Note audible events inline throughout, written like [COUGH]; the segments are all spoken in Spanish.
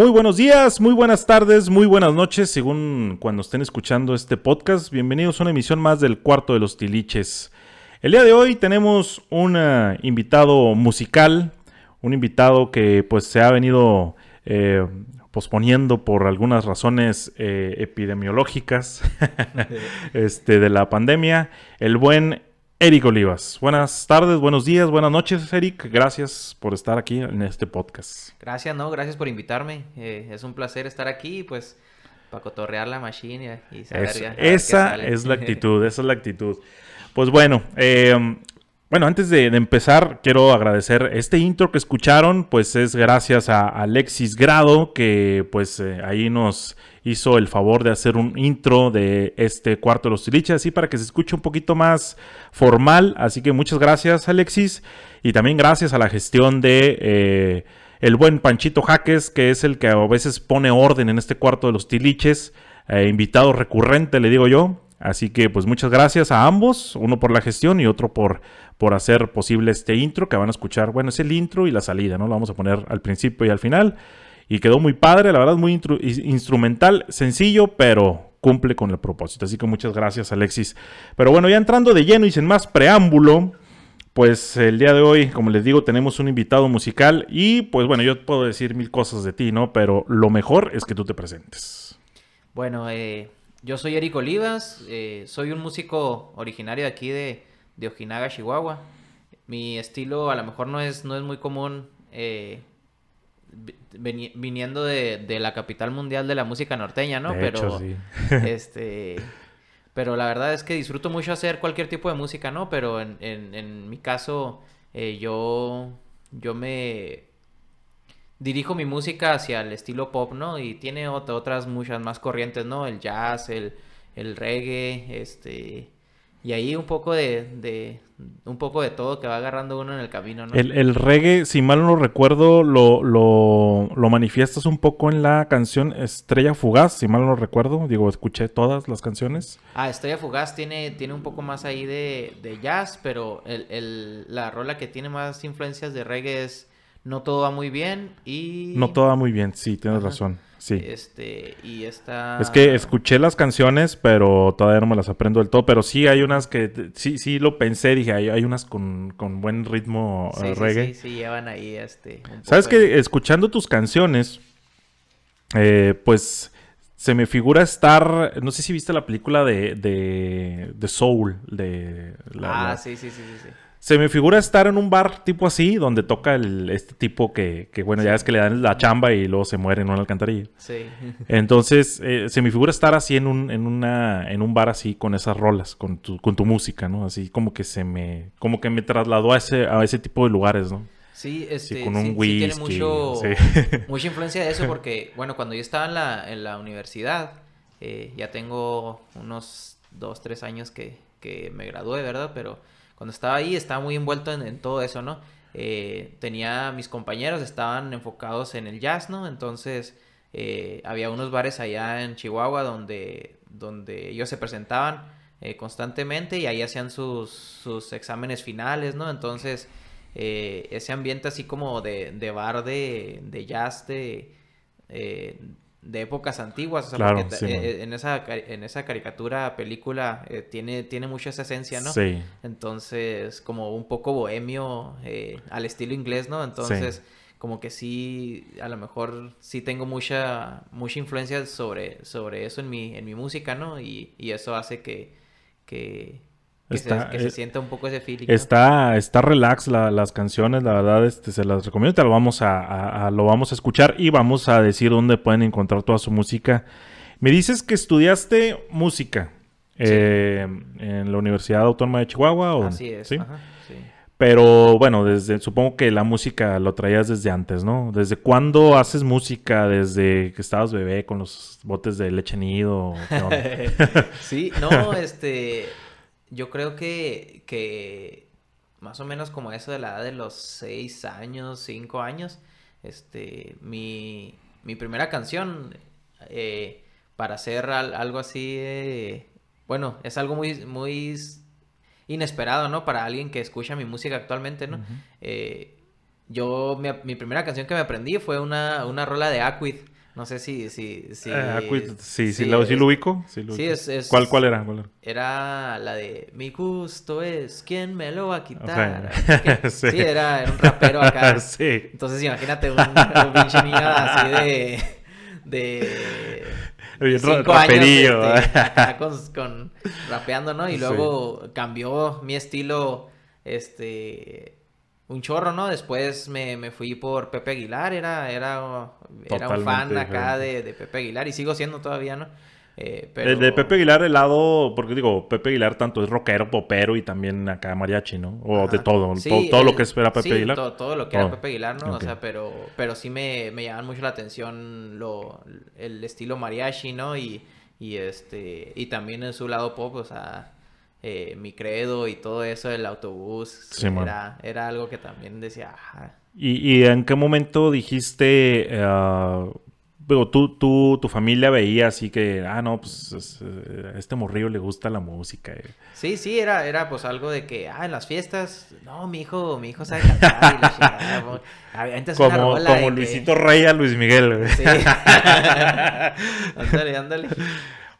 Muy buenos días, muy buenas tardes, muy buenas noches, según cuando estén escuchando este podcast. Bienvenidos a una emisión más del Cuarto de los Tiliches. El día de hoy tenemos un eh, invitado musical, un invitado que pues se ha venido eh, posponiendo por algunas razones eh, epidemiológicas [LAUGHS] este, de la pandemia, el buen Eric Olivas. Buenas tardes, buenos días, buenas noches, Eric. Gracias por estar aquí en este podcast. Gracias, no, gracias por invitarme. Eh, es un placer estar aquí, pues, para cotorrear la máquina y saber Es- ya- esa es la [LAUGHS] actitud, esa es la actitud. Pues bueno, eh, bueno, antes de, de empezar, quiero agradecer este intro que escucharon, pues es gracias a Alexis Grado, que pues eh, ahí nos hizo el favor de hacer un intro de este cuarto de los tiliches, así para que se escuche un poquito más formal. Así que muchas gracias, Alexis, y también gracias a la gestión de eh, el buen Panchito Jaques, que es el que a veces pone orden en este cuarto de los tiliches, eh, invitado recurrente, le digo yo. Así que pues muchas gracias a ambos, uno por la gestión y otro por, por hacer posible este intro que van a escuchar. Bueno, es el intro y la salida, ¿no? Lo vamos a poner al principio y al final. Y quedó muy padre, la verdad, muy instrumental, sencillo, pero cumple con el propósito. Así que muchas gracias, Alexis. Pero bueno, ya entrando de lleno y sin más preámbulo, pues el día de hoy, como les digo, tenemos un invitado musical y pues bueno, yo puedo decir mil cosas de ti, ¿no? Pero lo mejor es que tú te presentes. Bueno, eh, yo soy Eric Olivas, eh, soy un músico originario de aquí de, de Ojinaga, Chihuahua. Mi estilo a lo mejor no es, no es muy común eh, viniendo de, de la capital mundial de la música norteña, ¿no? de Pero hecho, sí. [LAUGHS] [LAUGHS] este pero la verdad es que disfruto mucho hacer cualquier tipo de música no pero en, en, en mi caso eh, yo yo me dirijo mi música hacia el estilo pop no y tiene ot- otras muchas más corrientes no el jazz el, el reggae este y ahí un poco de, de un poco de todo que va agarrando uno en el camino no El, el reggae, si mal no recuerdo, lo, lo, lo manifiestas un poco en la canción Estrella Fugaz, si mal no recuerdo. Digo, escuché todas las canciones. Ah, Estrella Fugaz tiene, tiene un poco más ahí de, de jazz, pero el, el- la rola que tiene más influencias de reggae es No Todo Va Muy Bien y... No toda muy bien, sí, tienes Ajá. razón. Sí. Este, y esta... Es que escuché las canciones, pero todavía no me las aprendo del todo. Pero sí hay unas que sí, sí lo pensé, dije, hay, hay unas con, con buen ritmo Sí, eh, sí, reggae. sí, sí, llevan ahí este... un ¿Sabes poco de- que Escuchando tus canciones, eh, pues se me figura estar. No sé si viste la película de, de, de Soul. De la- Ah, la- sí, sí, sí, sí, sí. Se me figura estar en un bar tipo así, donde toca el, este tipo que, que, bueno, ya es que le dan la chamba y luego se muere en una alcantarilla. Sí. [LAUGHS] Entonces, eh, se me figura estar así en un, en una, en un bar así con esas rolas, con tu, con tu música, ¿no? Así como que se me, como que me trasladó a ese, a ese tipo de lugares, ¿no? Sí, este, con sí, un sí whisky, tiene mucho, [LAUGHS] mucha influencia de eso porque, bueno, cuando yo estaba en la, en la universidad, eh, ya tengo unos dos, tres años que, que me gradué, ¿verdad? Pero cuando estaba ahí estaba muy envuelto en, todo eso, ¿no? Eh, tenía mis compañeros, estaban enfocados en el jazz, ¿no? Entonces, eh, había unos bares allá en Chihuahua donde, donde ellos se presentaban eh, constantemente y ahí hacían sus, sus exámenes finales, ¿no? Entonces, ese ambiente así como de, de bar de, de jazz de, de épocas antiguas, o sea, Claro, porque sí, eh, en, esa, en esa caricatura, película, eh, tiene, tiene mucha esa esencia, ¿no? Sí. Entonces, como un poco bohemio eh, al estilo inglés, ¿no? Entonces, como que sí, a lo mejor sí tengo mucha, mucha influencia sobre, sobre eso en mi, en mi música, ¿no? Y, y eso hace que, que, que, Está- se, que se eh, sienta un poco ese feeling. ¿no? Está, está relax la- las canciones, la verdad, este, se las recomiendo. Te lo vamos a, a- a- lo vamos a escuchar y vamos a decir dónde pueden encontrar toda su música. Me dices que estudiaste música eh, en la Universidad Autónoma de Chihuahua. ¿o? Así es. ¿Sí? ajá, sí. Pero bueno, desde, supongo que la música lo traías desde antes, ¿no? ¿Desde cuándo haces música? ¿Desde que estabas bebé con los botes de leche nido? [LAUGHS] Sí, no, este, yo creo que, que más o menos como eso de la edad de los seis años, cinco años, este, mi, mi primera canción, eh, para hacer al- algo así, eh, bueno, es algo muy, muy inesperado, ¿no? Para alguien que escucha mi música actualmente, ¿no? Eh, yo, mi, mi, primera canción que me aprendí fue una, una rola de Aquid. No sé si... si, si eh, sí, sí, lo, ubico. Sí, sí es, ¿Cuál, cuál, era? era? la de Mi gusto es ¿Quién me lo va a quitar? [LAUGHS] sí. era, un rapero [LAUGHS] acá. sí. Entonces imagínate un, un pinche niño así de... de [LAUGHS] cinco años este, acá con, con, rapeando, ¿no? Y luego cambió mi estilo, este, un chorro, ¿no? Después me, me fui por Pepe Aguilar, era, era, era un fan acá de, de, Pepe Aguilar y sigo siendo todavía, ¿no? Eh, pero... de, Pepe Aguilar, el lado, porque digo, Pepe Aguilar tanto es rockero, popero y también acá mariachi, ¿no? O de todo, todo, lo que espera Pepe Aguilar. Todo, todo lo que era Pepe Aguilar, ¿no? O sea, pero, pero sí me, me llaman mucho la atención lo, el estilo mariachi, ¿no? Y, y este, y también en su lado pop, o sea, eh, mi credo y todo eso del autobús era, era algo que también decía. ¿Y, ¿Y, en qué momento dijiste, uh, tú, tú, tu familia veía así que, ah, no, pues eh, a este morrillo le gusta la música? Eh"? Sí, sí, era, era pues algo de que, ah, en las fiestas, no, mi hijo, mi hijo sabe cantar y la [LAUGHS] chingada. como como Luisito Rey a Luis Miguel. Sí. [LAUGHS] [LAUGHS] ándale, ándale.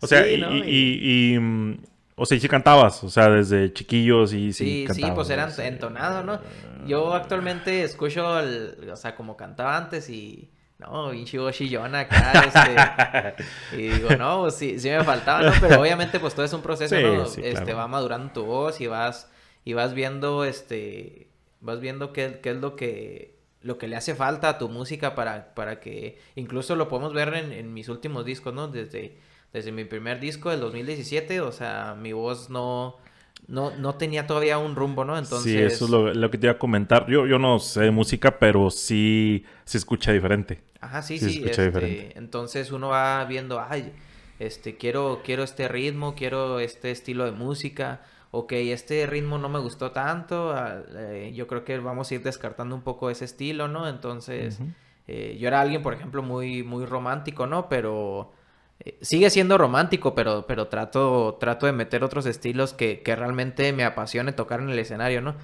O sea, y, y, y, mm, o sea, y sí cantabas, o sea, desde chiquillos y sí. Sí, sí, pues era entonado, ¿no? Yo actualmente escucho, o sea, como cantaba antes y. No, bien chivo chillón acá, este. [LAUGHS] y digo, no, pues sí, sí me faltaba, ¿no? Pero obviamente, pues todo es un proceso, ¿no? este, va madurando tu voz y vas, y vas viendo, este. Vas viendo qué, qué es lo que lo que le hace falta a tu música para, para que incluso lo podemos ver en, en mis últimos discos, ¿no? Desde desde mi primer disco del 2017, o sea, mi voz no, no, no tenía todavía un rumbo, ¿no? Entonces... Sí, eso es lo, que te iba a comentar. Yo, yo no sé de música, pero sí se escucha diferente. Ajá, sí, sí. este, Entonces uno va viendo, ay, este, quiero, quiero este ritmo, quiero este estilo de música. Ok, este ritmo no me gustó tanto. Ah, eh, yo creo que vamos a ir descartando un poco ese estilo, ¿no? Entonces, eh, yo era alguien, por ejemplo, muy, muy romántico, ¿no? Pero sigue siendo romántico, pero, pero trato, trato de meter otros estilos que, que realmente me apasione tocar en el escenario, ¿no?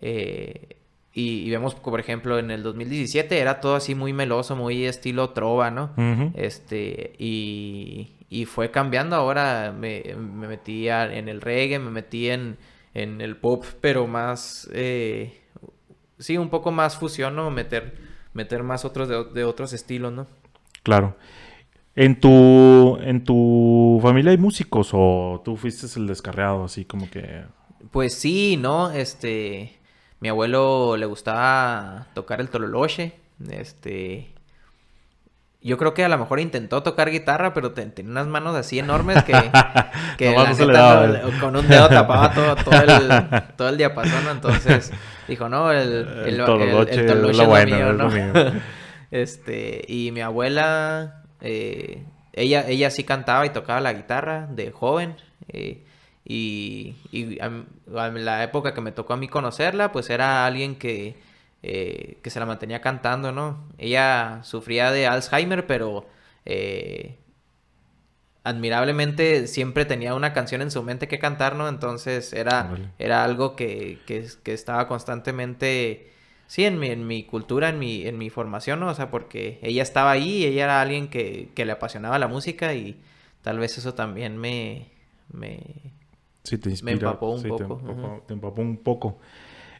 Eh, y, vemos, por ejemplo, en el 2017 era todo así muy meloso, muy estilo trova, ¿no? Este, y, y, fue cambiando. Ahora me, me metí en el reggae, me metí en, en el pop, pero más, eh, sí, un poco más fusión, ¿no? Meter, meter más otros de, de otros estilos, ¿no? Claro. ¿En tu, ¿En tu familia hay músicos o tú fuiste el descarriado así como que...? Pues sí, ¿no? Este... Mi abuelo le gustaba tocar el tololoche. Este... Yo creo que a lo mejor intentó tocar guitarra, pero tenía unas manos así enormes que, que con un dedo tapaba [LAUGHS] todo, todo, el, todo el diapasón. Entonces dijo, no, el, el, el, tololoche, es lo mío, ¿no? [LAUGHS] este, y mi abuela eh, ella, ella sí cantaba y tocaba la guitarra de joven. Eh, y, y la época que me tocó a mí conocerla, pues era alguien que, eh, que se la mantenía cantando, ¿no? Ella sufría de Alzheimer, pero admirablemente siempre tenía una canción en su mente que cantar, ¿no? Entonces era, era algo que, que, que estaba constantemente sí, en mi, en mi cultura, en mi, en mi formación, ¿no? O sea, porque ella estaba ahí, ella era alguien que, que le apasionaba la música y tal vez eso también me... me sí, te inspira. Me empapó un poco. Te empapó, un poco.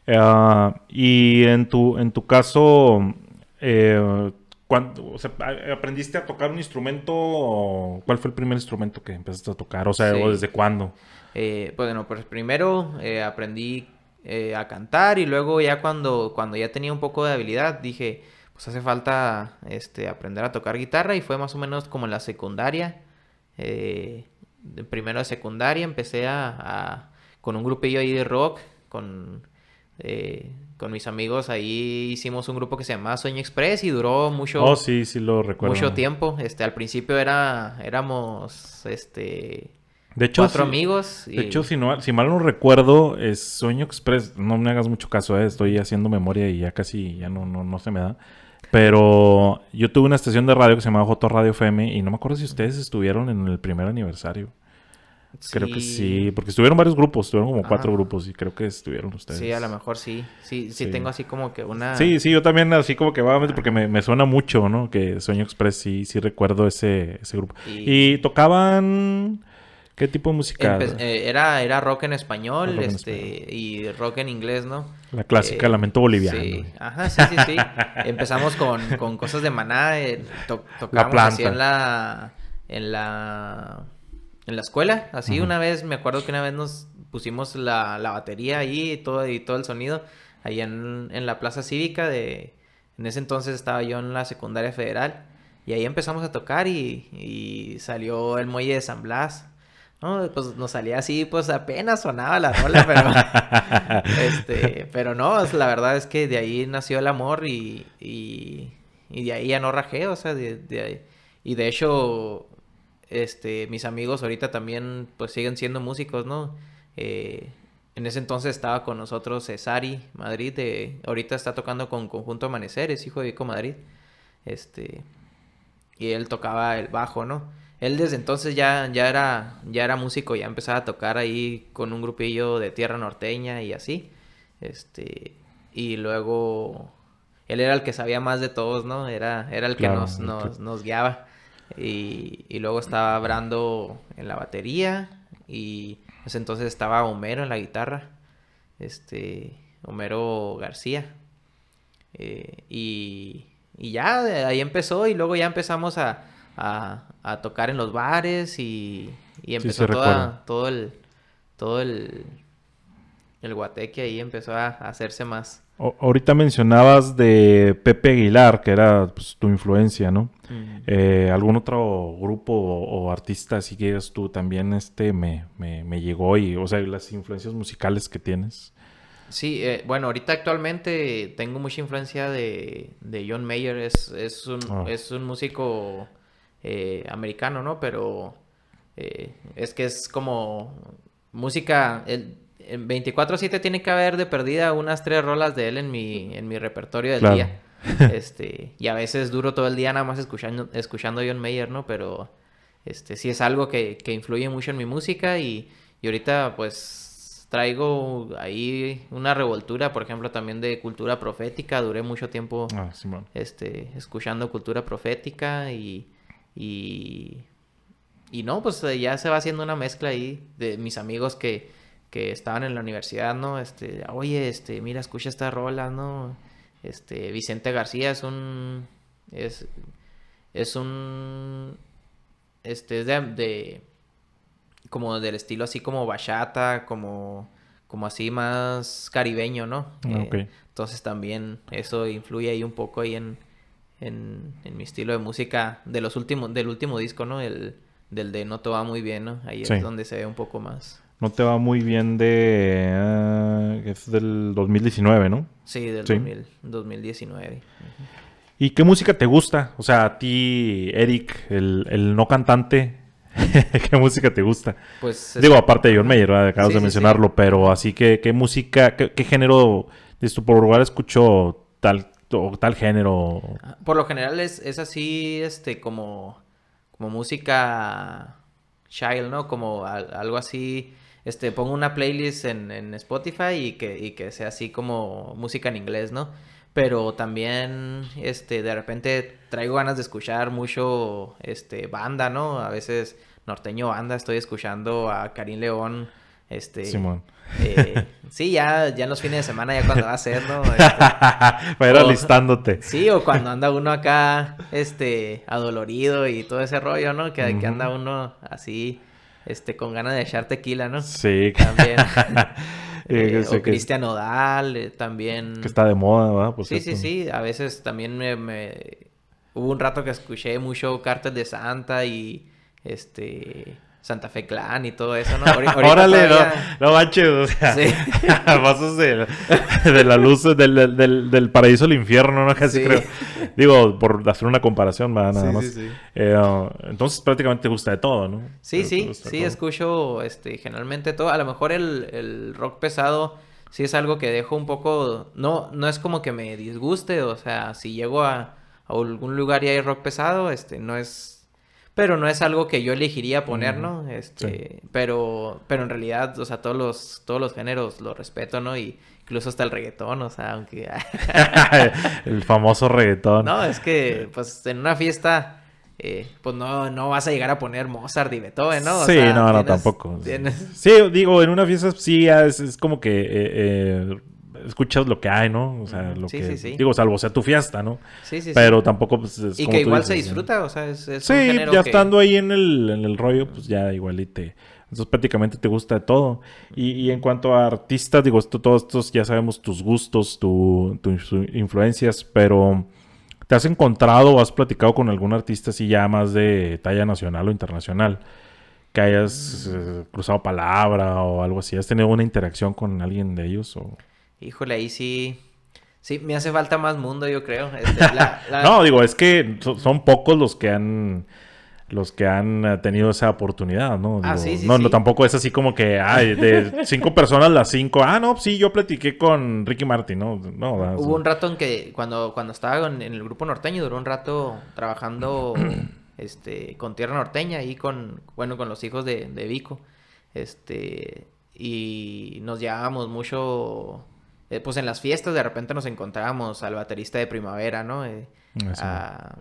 Ah, y en tu, en tu caso, eh, cuando, o sea, ¿aprendiste a tocar un instrumento? ¿Cuál fue el primer instrumento que empezaste a tocar? O sea, ¿desde cuándo? Eh, pues, bueno, pues primero eh, aprendí eh, a cantar y luego ya cuando, cuando ya tenía un poco de habilidad dije, pues hace falta este, aprender a tocar guitarra y fue más o menos como en la secundaria. Eh, primero de secundaria empecé a, con un grupillo ahí de rock, con, eh, con mis amigos ahí hicimos un grupo que se llamaba Sueño Express y duró mucho, oh, sí, sí lo recuerdo. mucho tiempo. Este, al principio era, éramos este de hecho, cuatro amigos. De hecho, si, no, si mal no recuerdo, es Sueño Express. No me hagas mucho caso, eh, estoy haciendo memoria y ya casi ya no, no, no se me da. Pero yo tuve una estación de radio que se llamaba J Radio FM y no me acuerdo si ustedes estuvieron en el primer aniversario. Creo que sí, porque estuvieron varios grupos, estuvieron como cuatro grupos y creo que estuvieron ustedes. Sí, a lo mejor sí. Sí, sí, tengo así como que una... Sí, sí, yo también así como que va, porque me, me, suena mucho, ¿no? Que Sueño Express sí, sí recuerdo ese, ese grupo. Y... tocaban... ¿Qué tipo de música? Eh, era, era rock en español, este, y rock en inglés, ¿no? La clásica eh, Lamento Boliviano. Sí, ajá, sí, sí, sí. [LAUGHS] Empezamos con, con cosas de maná, eh, tocábamos así en la... En la en la escuela. Así una vez, me acuerdo que una vez nos pusimos la, la batería ahí y todo, y todo el sonido ahí en, en, la plaza cívica de... En ese entonces estaba yo en la secundaria federal y ahí empezamos a tocar y, y salió el muelle de San Blas. No, pues nos salía así, pues apenas sonaba la rola, pero [LAUGHS] este, pero no, la verdad es que de ahí nació el amor y, y, y de ahí ya no rajé, o sea, de, de ahí. Y de hecho, este, mis amigos ahorita también pues siguen siendo músicos, ¿no? Eh, en ese entonces estaba con nosotros Cesari Madrid, de, ahorita está tocando con Conjunto Amaneceres, hijo de Vico Madrid. Este, y él tocaba el bajo, ¿no? Él desde entonces ya, ya, era, ya era músico, ya empezaba a tocar ahí con un grupillo de tierra norteña y así. Este, y luego él era el que sabía más de todos, ¿no? Era, era el que nos, nos, nos guiaba. Y, luego estaba Brando en la batería. Y pues entonces estaba Homero en la guitarra. Este, Homero García. Eh, y, y, ya, ahí empezó. Y luego ya empezamos a, a, tocar en los bares. Y, y empezó todo el. Todo el. El guateque ahí empezó a hacerse más ahorita mencionabas de Pepe Aguilar, que era pues, tu influencia, ¿no? Eh, ¿Algún otro grupo o, artista, si quieres tú, también este me, me, llegó y, o sea, las influencias musicales que tienes? Sí, eh, bueno, ahorita actualmente tengo mucha influencia de, John Mayer, es, es, un, ah. es un músico eh, americano, ¿no? Pero es que es como música, en 24-7 tiene que haber de perdida unas tres rolas de él en mi, en mi repertorio del día. [LAUGHS] Este, y a veces duro todo el día nada más escuchando, escuchando John Mayer, ¿no? Pero este, sí es algo que, que influye mucho en mi música y, y, ahorita pues traigo ahí una revoltura, por ejemplo, también de cultura profética. Duré mucho tiempo ah, este, escuchando cultura profética y, y, y no, pues ya se va haciendo una mezcla ahí de mis amigos que que estaban en la universidad, ¿no? Este, oye, este, mira, escucha esta rola, ¿no? Este, Vicente García es un, es, es un, este, es de, como del estilo así como bachata, como, como así más caribeño, ¿no? Ah, eh, entonces también eso influye ahí un poco ahí en, en, mi estilo de música de los últimos, del último disco, ¿no? El, del de No Te Va Muy Bien, ¿no? Ahí es donde se ve un poco más no te va muy bien de... Ah, es del 2019, ¿no? Sí, del 2019. ¿Y qué música te gusta? O sea, a ti, Eric, el, no cantante, [LAUGHS] ¿qué música te gusta? Pues... Digo, aparte de John Mayer, acabas de mencionarlo, pero así que, ¿qué música, qué, género, de tu por lugar escucho tal, tal género? Por lo general es, es así, este, como, como música child, ¿no? Como algo así este, pongo una playlist en, en Spotify y que, y que sea así como música en inglés, ¿no? Pero también, este, de repente traigo ganas de escuchar mucho, este, banda, ¿no? A veces norteño banda, estoy escuchando a Karim León, este... Simón. Eh, sí, ya, ya en los fines de semana, ya cuando va a ser, ¿no? Este, [LAUGHS] Para ir alistándote. Sí, o cuando anda uno acá, este, adolorido y todo ese rollo, ¿no? Que, que anda uno así este, con ganas de echar tequila, ¿no? Sí. También. [LAUGHS] eh, [LAUGHS] o Cristian Odal, eh, también. Que está de moda, ¿verdad? sí, sí, sí. A veces también me, Hubo un rato que escuché mucho Cartel de Santa y este Santa Fe Clan y todo eso, ¿no? [LAUGHS] Órale, no, no manches, o sea, sí. [LAUGHS] pasos de, de, la luz del, del, del, paraíso al infierno, ¿no? Casi creo. Digo, por hacer una comparación, nada sí, más. Sí, eh, entonces prácticamente te gusta de todo, ¿no? Sí, sí, sí, escucho este, generalmente todo. A lo mejor el, el rock pesado sí es algo que dejo un poco, no, no es como que me disguste, o sea, si llego a, a algún lugar y hay rock pesado, este, no es pero no es algo que yo elegiría poner, ¿no? Este, pero, pero en realidad, o sea, todos los, todos los géneros los respeto, ¿no? Y incluso hasta el reggaetón, o sea, aunque... [LAUGHS] [LAUGHS] el famoso reggaetón. No, es que, pues, en una fiesta, eh, pues no, no vas a llegar a poner Mozart y Beethoven, ¿no? sí, no, no, tampoco. Sí, digo, en una fiesta sí es, es como que... Eh, eh, escuchas lo que hay, ¿no? O sea, lo que... Digo, salvo sea tu fiesta, ¿no? Sí, sí, Pero tampoco, pues, es Y que igual se disfruta, o sea, es, es Sí, ya estando ahí en el, en el rollo, pues ya igual y te... Entonces prácticamente te gusta de todo. Y, y en cuanto a artistas, digo, esto, todos estos ya sabemos tus gustos, tus influencias, pero ¿te has encontrado o has platicado con algún artista así ya más de talla nacional o internacional? Que hayas eh, cruzado palabra o algo así. ¿Has tenido una interacción con alguien de ellos? O... Híjole, ahí sí. Sí, me hace falta más mundo, yo creo. Este, [LAUGHS] no, digo, es que son pocos los que han los que han eh, tenido esa oportunidad, ¿no? ah, sí, sí, no, no, tampoco es así como que, ay, de cinco personas las cinco, ah, no, sí, yo platiqué con Ricky Martin, ¿no? no Hubo un rato en que cuando, cuando estaba en, el grupo norteño, duró un rato trabajando [CLEARS THROAT] este, con Tierra Norteña y con, bueno, con los hijos de, de Vico, este, y nos llevábamos mucho eh, pues en las fiestas de repente nos encontrábamos al baterista de primavera, ¿no? Eh, a,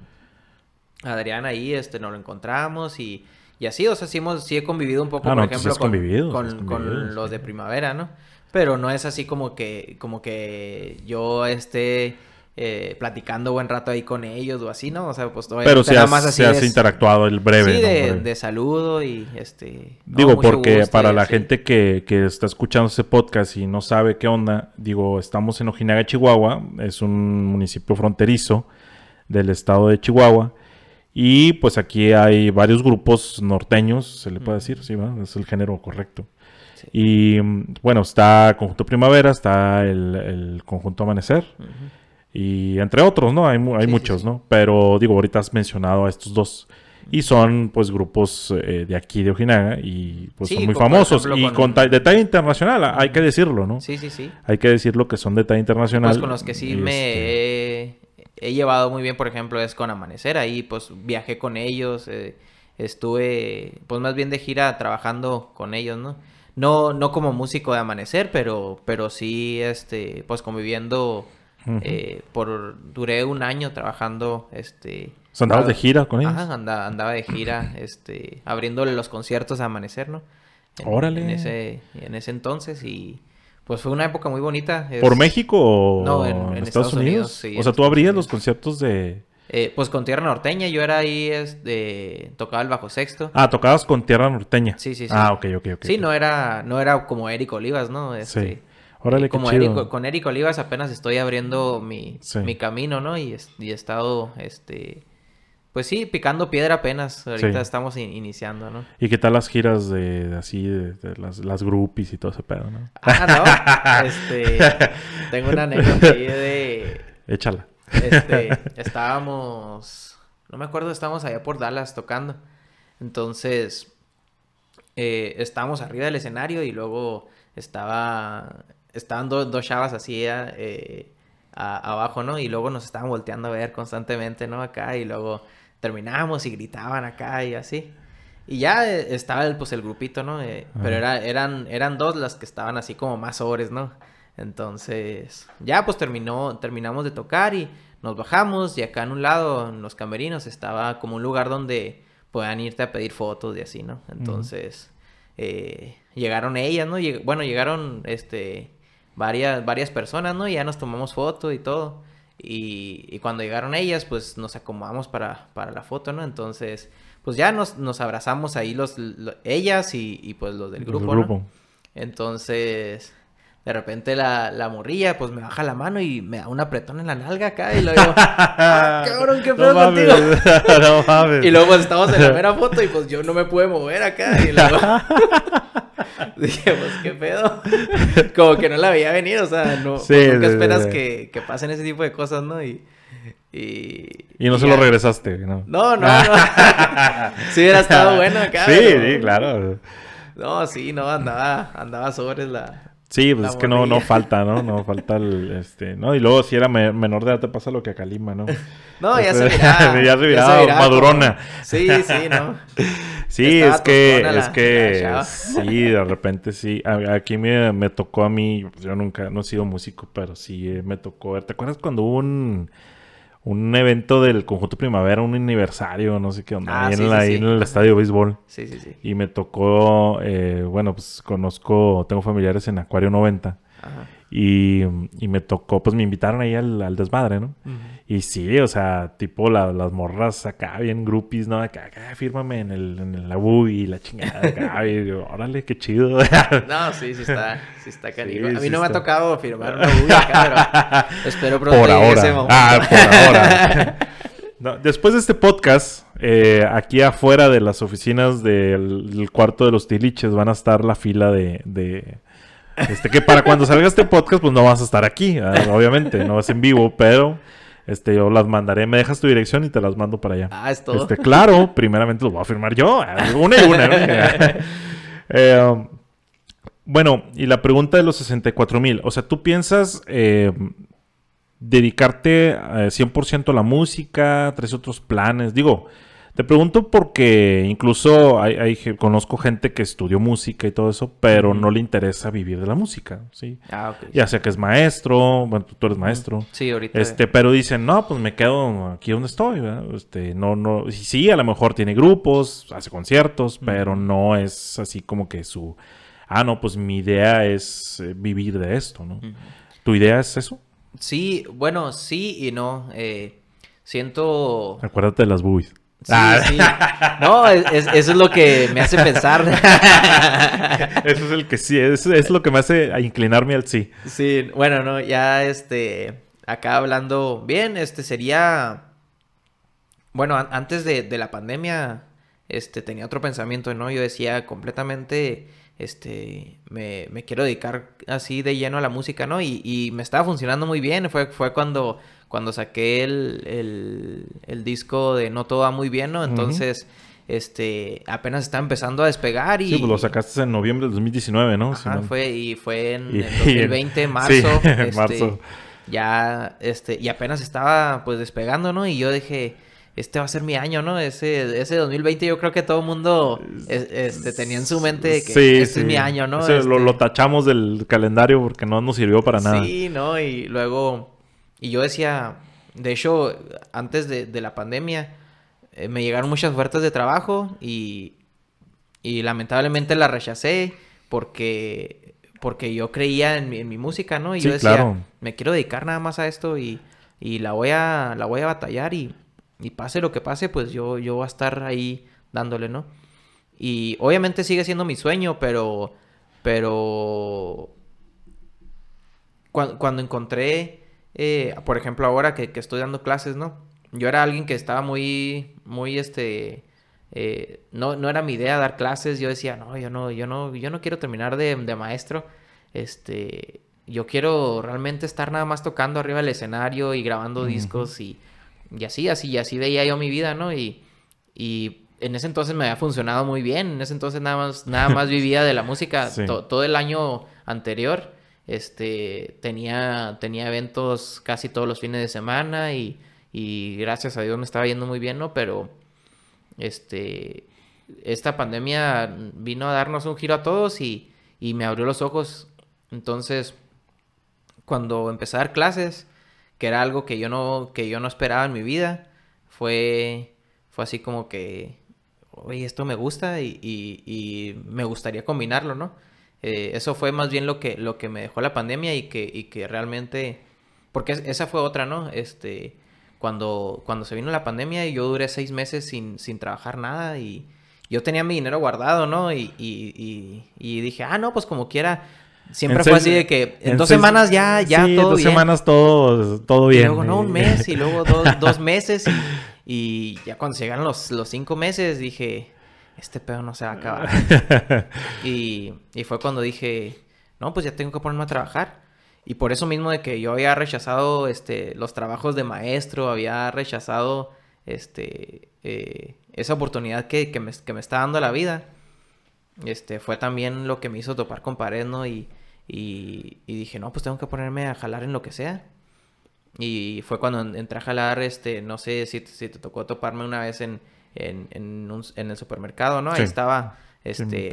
Adrián ahí, este, nos lo encontramos y, y así, o sea, sí, hemos, sí he convivido un poco, ah, por pues ejemplo, con, con, los de primavera, ¿no? Pero no es así como que, como que yo esté eh, platicando buen rato ahí con ellos o así, ¿no? O sea, pues Pero si has, más así has interactuado el breve. Sí, de, saludo y este... Digo, porque para la gente que, que, está escuchando ese podcast y no sabe qué onda, digo, estamos en Ojinaga, Chihuahua, es un municipio fronterizo del estado de Chihuahua. Y pues aquí hay varios grupos norteños, se le puede decir, sí, ¿va? es el género correcto. Y bueno, está Conjunto Primavera, está el, Conjunto Amanecer. Y entre otros, ¿no? Hay, hay muchos, ¿no? Pero digo, ahorita has mencionado a estos dos. Y son, pues, grupos eh, de aquí de Ojinaga y pues son muy famosos. y con, detalle internacional, hay que decirlo, ¿no? Sí, sí, sí. Hay que decirlo que son detalle internacional. Pues con los que sí me este he, llevado muy bien, por ejemplo, es con Amanecer. Ahí, pues, viajé con ellos. Eh, estuve, pues, más bien de gira trabajando con ellos, ¿no? No, no como músico de Amanecer, pero, pero sí, este, pues, conviviendo eh, por duré un año trabajando este andabas de gira con ellos Ajá, andaba, de gira [CLEARS THROAT] este abriéndole los conciertos a amanecer no órale en ese en ese entonces y pues fue una época muy bonita por México o no en, Estados, Unidos, o sea tú abrías los conciertos de eh, pues con Tierra Norteña, yo era ahí, este, tocaba el bajo sexto. Ah, tocabas con Tierra Norteña. Sí, sí, sí. Ah, ok, ok, ok. Sí, no era, no era como Eric Olivas, ¿no? Este, sí. Órale, como Eric, con Eric Olivas apenas estoy abriendo mi, camino, ¿no? Y, he estado, este, pues sí, picando piedra apenas. Ahorita estamos iniciando, ¿no? ¿Y qué tal las giras de, así, de, las, las groupies y todo ese pedo, no? Ah, no. [LAUGHS] este, tengo una anécdota ahí de... Échala. Este, [LAUGHS] estábamos, no me acuerdo, estábamos allá por Dallas tocando. Entonces, eh, estábamos arriba del escenario y luego estaba estaban dos chavas así eh, abajo, ¿no? Y luego nos estaban volteando a ver constantemente, ¿no? Acá y luego terminamos y gritaban acá y así. Y ya eh, estaba el, pues el grupito, ¿no? Eh, pero era, eran, eran dos las que estaban así como más sobres, ¿no? Entonces, ya pues terminó, terminamos de tocar y nos bajamos y acá en un lado, en los camerinos, estaba como un lugar donde puedan irte a pedir fotos y así, ¿no? Entonces, llegaron ellas, ¿no? bueno, llegaron, este, varias, varias personas, ¿no? Y ya nos tomamos foto y todo. Y, y cuando llegaron ellas, pues nos acomodamos para, para, la foto, ¿no? Entonces, pues ya nos, nos abrazamos ahí los, ellas y, y, pues los del grupo, grupo. ¿no? Entonces, de repente la, la morrilla, pues me baja la mano y me da un apretón en la nalga acá y luego, [LAUGHS] ¡Ah, cabrón, qué pedo contigo. [LAUGHS] no mames. Y luego pues estamos en la mera foto y pues yo no me pude mover acá y luego [LAUGHS] [LAUGHS] dije, pues qué pedo. [LAUGHS] Como que no la veía venir, o sea, no, sí, pues, nunca esperas Que, que pasen ese tipo de cosas, ¿no? Y, y, y no se lo regresaste, ¿no? No, no, no. [LAUGHS] sí hubiera estado bueno acá. Sí, sí, claro. No, sí, no, andaba, andaba sobre la, Sí, pues es que no, no falta, ¿no? No falta el, este, ¿no? Y luego si era menor de edad te pasa lo que a Kalima, ¿no? [LAUGHS] no, ya, se miraba, [LAUGHS] ya se miraba. madurona. Sí, sí, ¿no? [LAUGHS] sí, es que, es que, sí, de repente sí. Aquí me, me tocó a mí, yo nunca, no he sido músico, pero sí eh, me tocó. ¿Te acuerdas cuando hubo un un evento del conjunto primavera, un aniversario, no sé qué onda, ah, ahí, en, el estadio de béisbol. Sí, sí, sí. Y me tocó, eh, bueno, pues conozco, tengo familiares en Acuario 90. Ajá. Y, me tocó, pues me invitaron ahí al, desmadre, ¿no? Y sí, o sea, tipo las morras acá, bien groupies, ¿no? Acá, acá fírmame en, el, en la y la chingada acá. [LAUGHS] y digo, órale, qué chido. no, sí, sí está, sí está [LAUGHS] cariño. a mí no me ha tocado firmar una bubi acá, pero espero pronto por ahora. ese momento. Ah, por ahora. [LAUGHS] después de este podcast, eh, aquí afuera de las oficinas del, cuarto de los tiliches van a estar la fila de este, que para cuando salga este podcast, pues no vas a estar aquí, ah, obviamente, no es en vivo, pero este, yo las mandaré. Me dejas tu dirección y te las mando para allá. Ah, es todo. Este, claro, [LAUGHS] primeramente los voy a firmar yo, una y una. [LAUGHS] Eh, bueno, y la pregunta de los 64 mil. O sea, ¿tú piensas eh, dedicarte 100% eh, a la música? ¿Tres otros planes? Digo, te pregunto porque incluso hay, conozco gente que estudió música y todo eso, pero no le interesa vivir de la música, ¿sí? Ah, ok. Ya sea que es maestro, bueno, tú eres maestro. Sí, ahorita. Este, pero dicen, no, pues me quedo aquí donde estoy, ¿verdad? Este, no, no, sí, a lo mejor tiene grupos, hace conciertos, pero no es así como que su, ah, no, pues mi idea es eh, vivir de esto, ¿no? ¿Tu idea es eso? Sí, bueno, sí y no. Eh, siento... Acuérdate de las boobies. Sí, ah. sí. [LAUGHS] No, eso es lo que me hace pensar. [LAUGHS] eso es el que sí, eso es lo que me hace inclinarme al sí. Sí, bueno, no, ya este, acá hablando bien, este sería, bueno, antes de, la pandemia, este, tenía otro pensamiento, ¿no? Yo decía completamente, este, me, quiero dedicar así de lleno a la música, ¿no? Y, y me estaba funcionando muy bien, fue, fue cuando cuando saqué el, el, disco de No Todo Va Muy Bien, ¿no? Entonces, este, apenas está empezando a despegar y... Sí, pues lo sacaste en noviembre del 2019, ¿no? Ajá, fue, y fue en, 2020, [LAUGHS] marzo. Sí, [LAUGHS] este, marzo. Ya, este, y apenas estaba, pues, despegando, ¿no? Y yo dije este va a ser mi año, ¿no? Ese, ese 2020 yo creo que todo el mundo este, tenía en su mente que este es mi año, ¿no? Este lo, lo, tachamos del calendario porque no nos sirvió para nada. Sí, ¿no? Y luego y yo decía, de hecho, antes de, la pandemia, eh, me llegaron muchas ofertas de trabajo y, y lamentablemente las rechacé porque, porque yo creía en mi, música, ¿no? Y yo decía, me quiero dedicar nada más a esto y, y la, voy a, la voy a batallar y, y, pase lo que pase, pues yo, yo voy a estar ahí dándole, ¿no? Y obviamente sigue siendo mi sueño, pero, pero cuando, cuando encontré eh, por ejemplo, ahora que, estoy dando clases, ¿no? Yo era alguien que estaba muy, muy, este, eh, no, no era mi idea dar clases. Yo decía, no, yo no, yo no, yo no quiero terminar de, maestro. Este, yo quiero realmente estar nada más tocando arriba del escenario y grabando discos y, y así, así, y así veía yo mi vida, ¿no? Y, y en ese entonces me había funcionado muy bien. En ese entonces nada más, nada más vivía de la música [LAUGHS] todo el año anterior. Este, tenía, tenía eventos casi todos los fines de semana y, y gracias a Dios me estaba yendo muy bien, ¿no? Pero, este, esta pandemia vino a darnos un giro a todos y, y me abrió los ojos. Entonces, cuando empecé a dar clases, que era algo que yo no, que yo no esperaba en mi vida, fue, fue así como que, oye, esto me gusta y, y, me gustaría combinarlo, ¿no? Eh, eso fue más bien lo que, lo que me dejó la pandemia y que, y que realmente... Porque esa fue otra, ¿no? Este, cuando, cuando se vino la pandemia y yo duré seis meses sin, sin trabajar nada y yo tenía mi dinero guardado, ¿no? Y, y, y, dije, ah, no, pues como quiera. Siempre fue así de que en, dos semanas ya, ya sí, todo dos semanas todo, todo bien. Y luego, no, un mes y luego dos, [LAUGHS] dos meses. Y, ya cuando llegaron los, los cinco meses dije, este pedo no se va a acabar. [LAUGHS] y, y fue cuando dije, no, pues ya tengo que ponerme a trabajar. Y por eso mismo de que yo había rechazado este, los trabajos de maestro, había rechazado este, eh, esa oportunidad que, que, me, que, me, está dando la vida, este, fue también lo que me hizo topar con pared, ¿no? Y, Y, y dije, no, pues tengo que ponerme a jalar en lo que sea. Y fue cuando entré a jalar, este, no sé si, si te tocó toparme una vez en, en, en, un, en el supermercado, ¿no? Ahí estaba, este,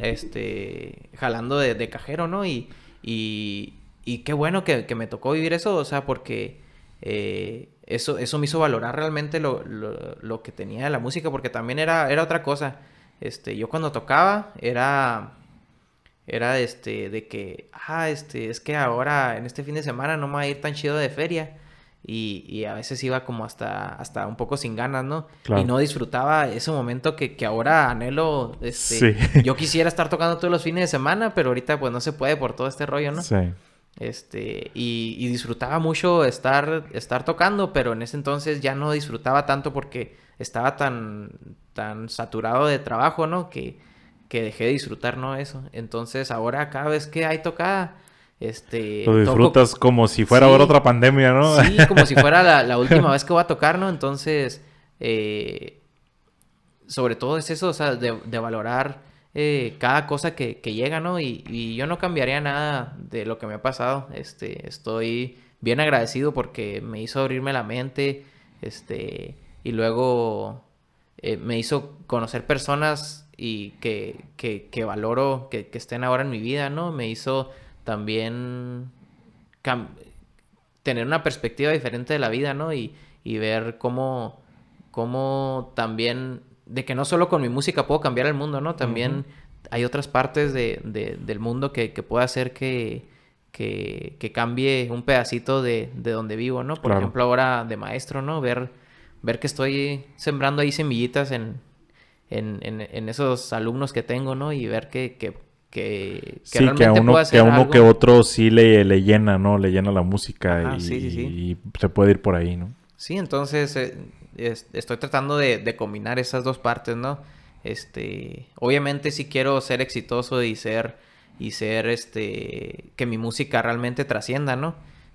este, jalando de, de, cajero, ¿no? Y, y, y qué bueno que, que, me tocó vivir eso, o sea, porque eh, eso, eso me hizo valorar realmente lo, lo, lo, que tenía la música, porque también era, era otra cosa. Este, yo cuando tocaba era era este de que ah este es que ahora en este fin de semana no me va a ir tan chido de feria y, y a veces iba como hasta hasta un poco sin ganas no y no disfrutaba ese momento que, que ahora anhelo este yo quisiera estar tocando todos los fines de semana pero ahorita pues no se puede por todo este rollo no sí. Este y, y disfrutaba mucho estar estar tocando pero en ese entonces ya no disfrutaba tanto porque estaba tan tan saturado de trabajo no que que dejé de disfrutar, ¿no? Eso. Entonces, ahora cada vez que hay tocada, este... Lo disfrutas como si fuera ahora otra pandemia, ¿no? Sí, como si fuera la, [LAUGHS] última vez que voy a tocar, ¿no? Entonces, eh, sobre todo es eso, o sea, de, valorar eh, cada cosa que, que llega, ¿no? Y, y, yo no cambiaría nada de lo que me ha pasado. Este, estoy bien agradecido porque me hizo abrirme la mente, este, y luego eh, me hizo conocer personas y que, que, que valoro que, que, estén ahora en mi vida, ¿no? Me hizo también tener una perspectiva diferente de la vida, ¿no? Y, y ver cómo, cómo también, de que no solo con mi música puedo cambiar el mundo, ¿no? También hay otras partes de, de, del mundo que, que puede hacer que, que, que, cambie un pedacito de, de donde vivo, ¿no? Por ejemplo, ahora de maestro, ¿no? Ver, ver que estoy sembrando ahí semillitas en, en, en, esos alumnos que tengo, ¿no? Y ver que, que, que, sí, realmente que a uno, que, a uno que otro sí le, le llena, ¿no? Le llena la música y, y, se puede ir por ahí, ¿no? Sí, entonces eh, estoy tratando de, de, combinar esas dos partes, ¿no? Este, obviamente sí quiero ser exitoso y ser, y ser, este, que mi música realmente trascienda, ¿no?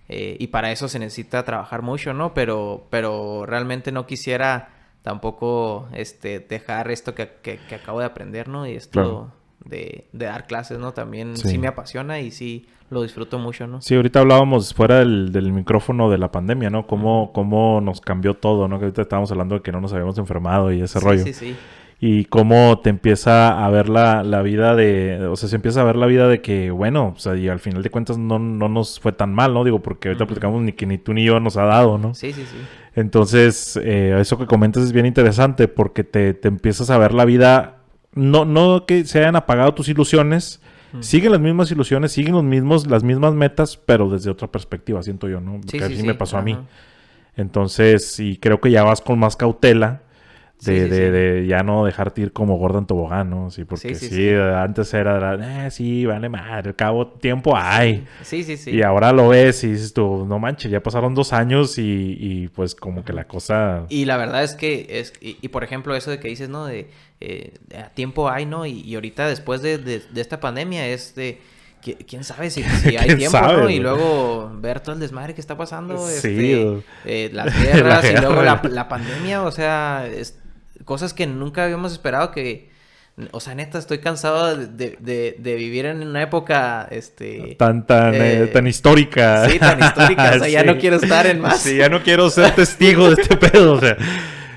Eh, y para eso se necesita trabajar mucho, ¿no? Pero, pero realmente no quisiera tampoco este, dejar esto que, que, acabo de aprender, ¿no? Y esto de, de, dar clases, ¿no? También sí. me apasiona y sí lo disfruto mucho, ¿no? Sí, ahorita hablábamos fuera del, del micrófono de la pandemia, ¿no? Cómo, cómo nos cambió todo, ¿no? Que ahorita estábamos hablando de que no nos habíamos enfermado y ese rollo. Sí, sí y cómo te empieza a ver la, la, vida de, o sea, se empieza a ver la vida de que, bueno, o sea, y al final de cuentas no, no nos fue tan mal, ¿no? Digo, porque ahorita platicamos ni que ni tú ni yo nos ha dado, ¿no? Sí, sí, sí. Entonces, eh, eso que comentas es bien interesante porque te, te, empiezas a ver la vida, no, no que se hayan apagado tus ilusiones, siguen las mismas ilusiones, siguen los mismos, las mismas metas, pero desde otra perspectiva, siento yo, ¿no? Porque así me pasó a mí. Entonces, y creo que ya vas con más cautela de, de, de, ya no dejarte ir como Gordon Tobogán, ¿no? Sí, porque sí, antes era, eh, sí, vale madre, al cabo tiempo hay. Sí, sí, sí. Y ahora lo ves y dices tú, no manches, ya pasaron dos años y, y pues como que la cosa... Y la verdad es que, es y, y por ejemplo, eso de que dices, ¿no? De, eh, tiempo hay, ¿no? Y, y ahorita después de, de, esta pandemia es de quién sabe si, si [LAUGHS] hay tiempo, ¿no? Y luego ver todo el desmadre que está pasando, sí, este, eh, las [LAUGHS] guerras y luego la, la, pandemia, o sea, es, cosas que nunca habíamos esperado que... O sea, neta, estoy cansado de, de, de vivir en una época, este... Tan, tan, eh, tan histórica. Sí, tan histórica. O sea, ya [LAUGHS] no quiero estar en más. Sí, ya no quiero ser testigo de este [LAUGHS] pedo, o sea...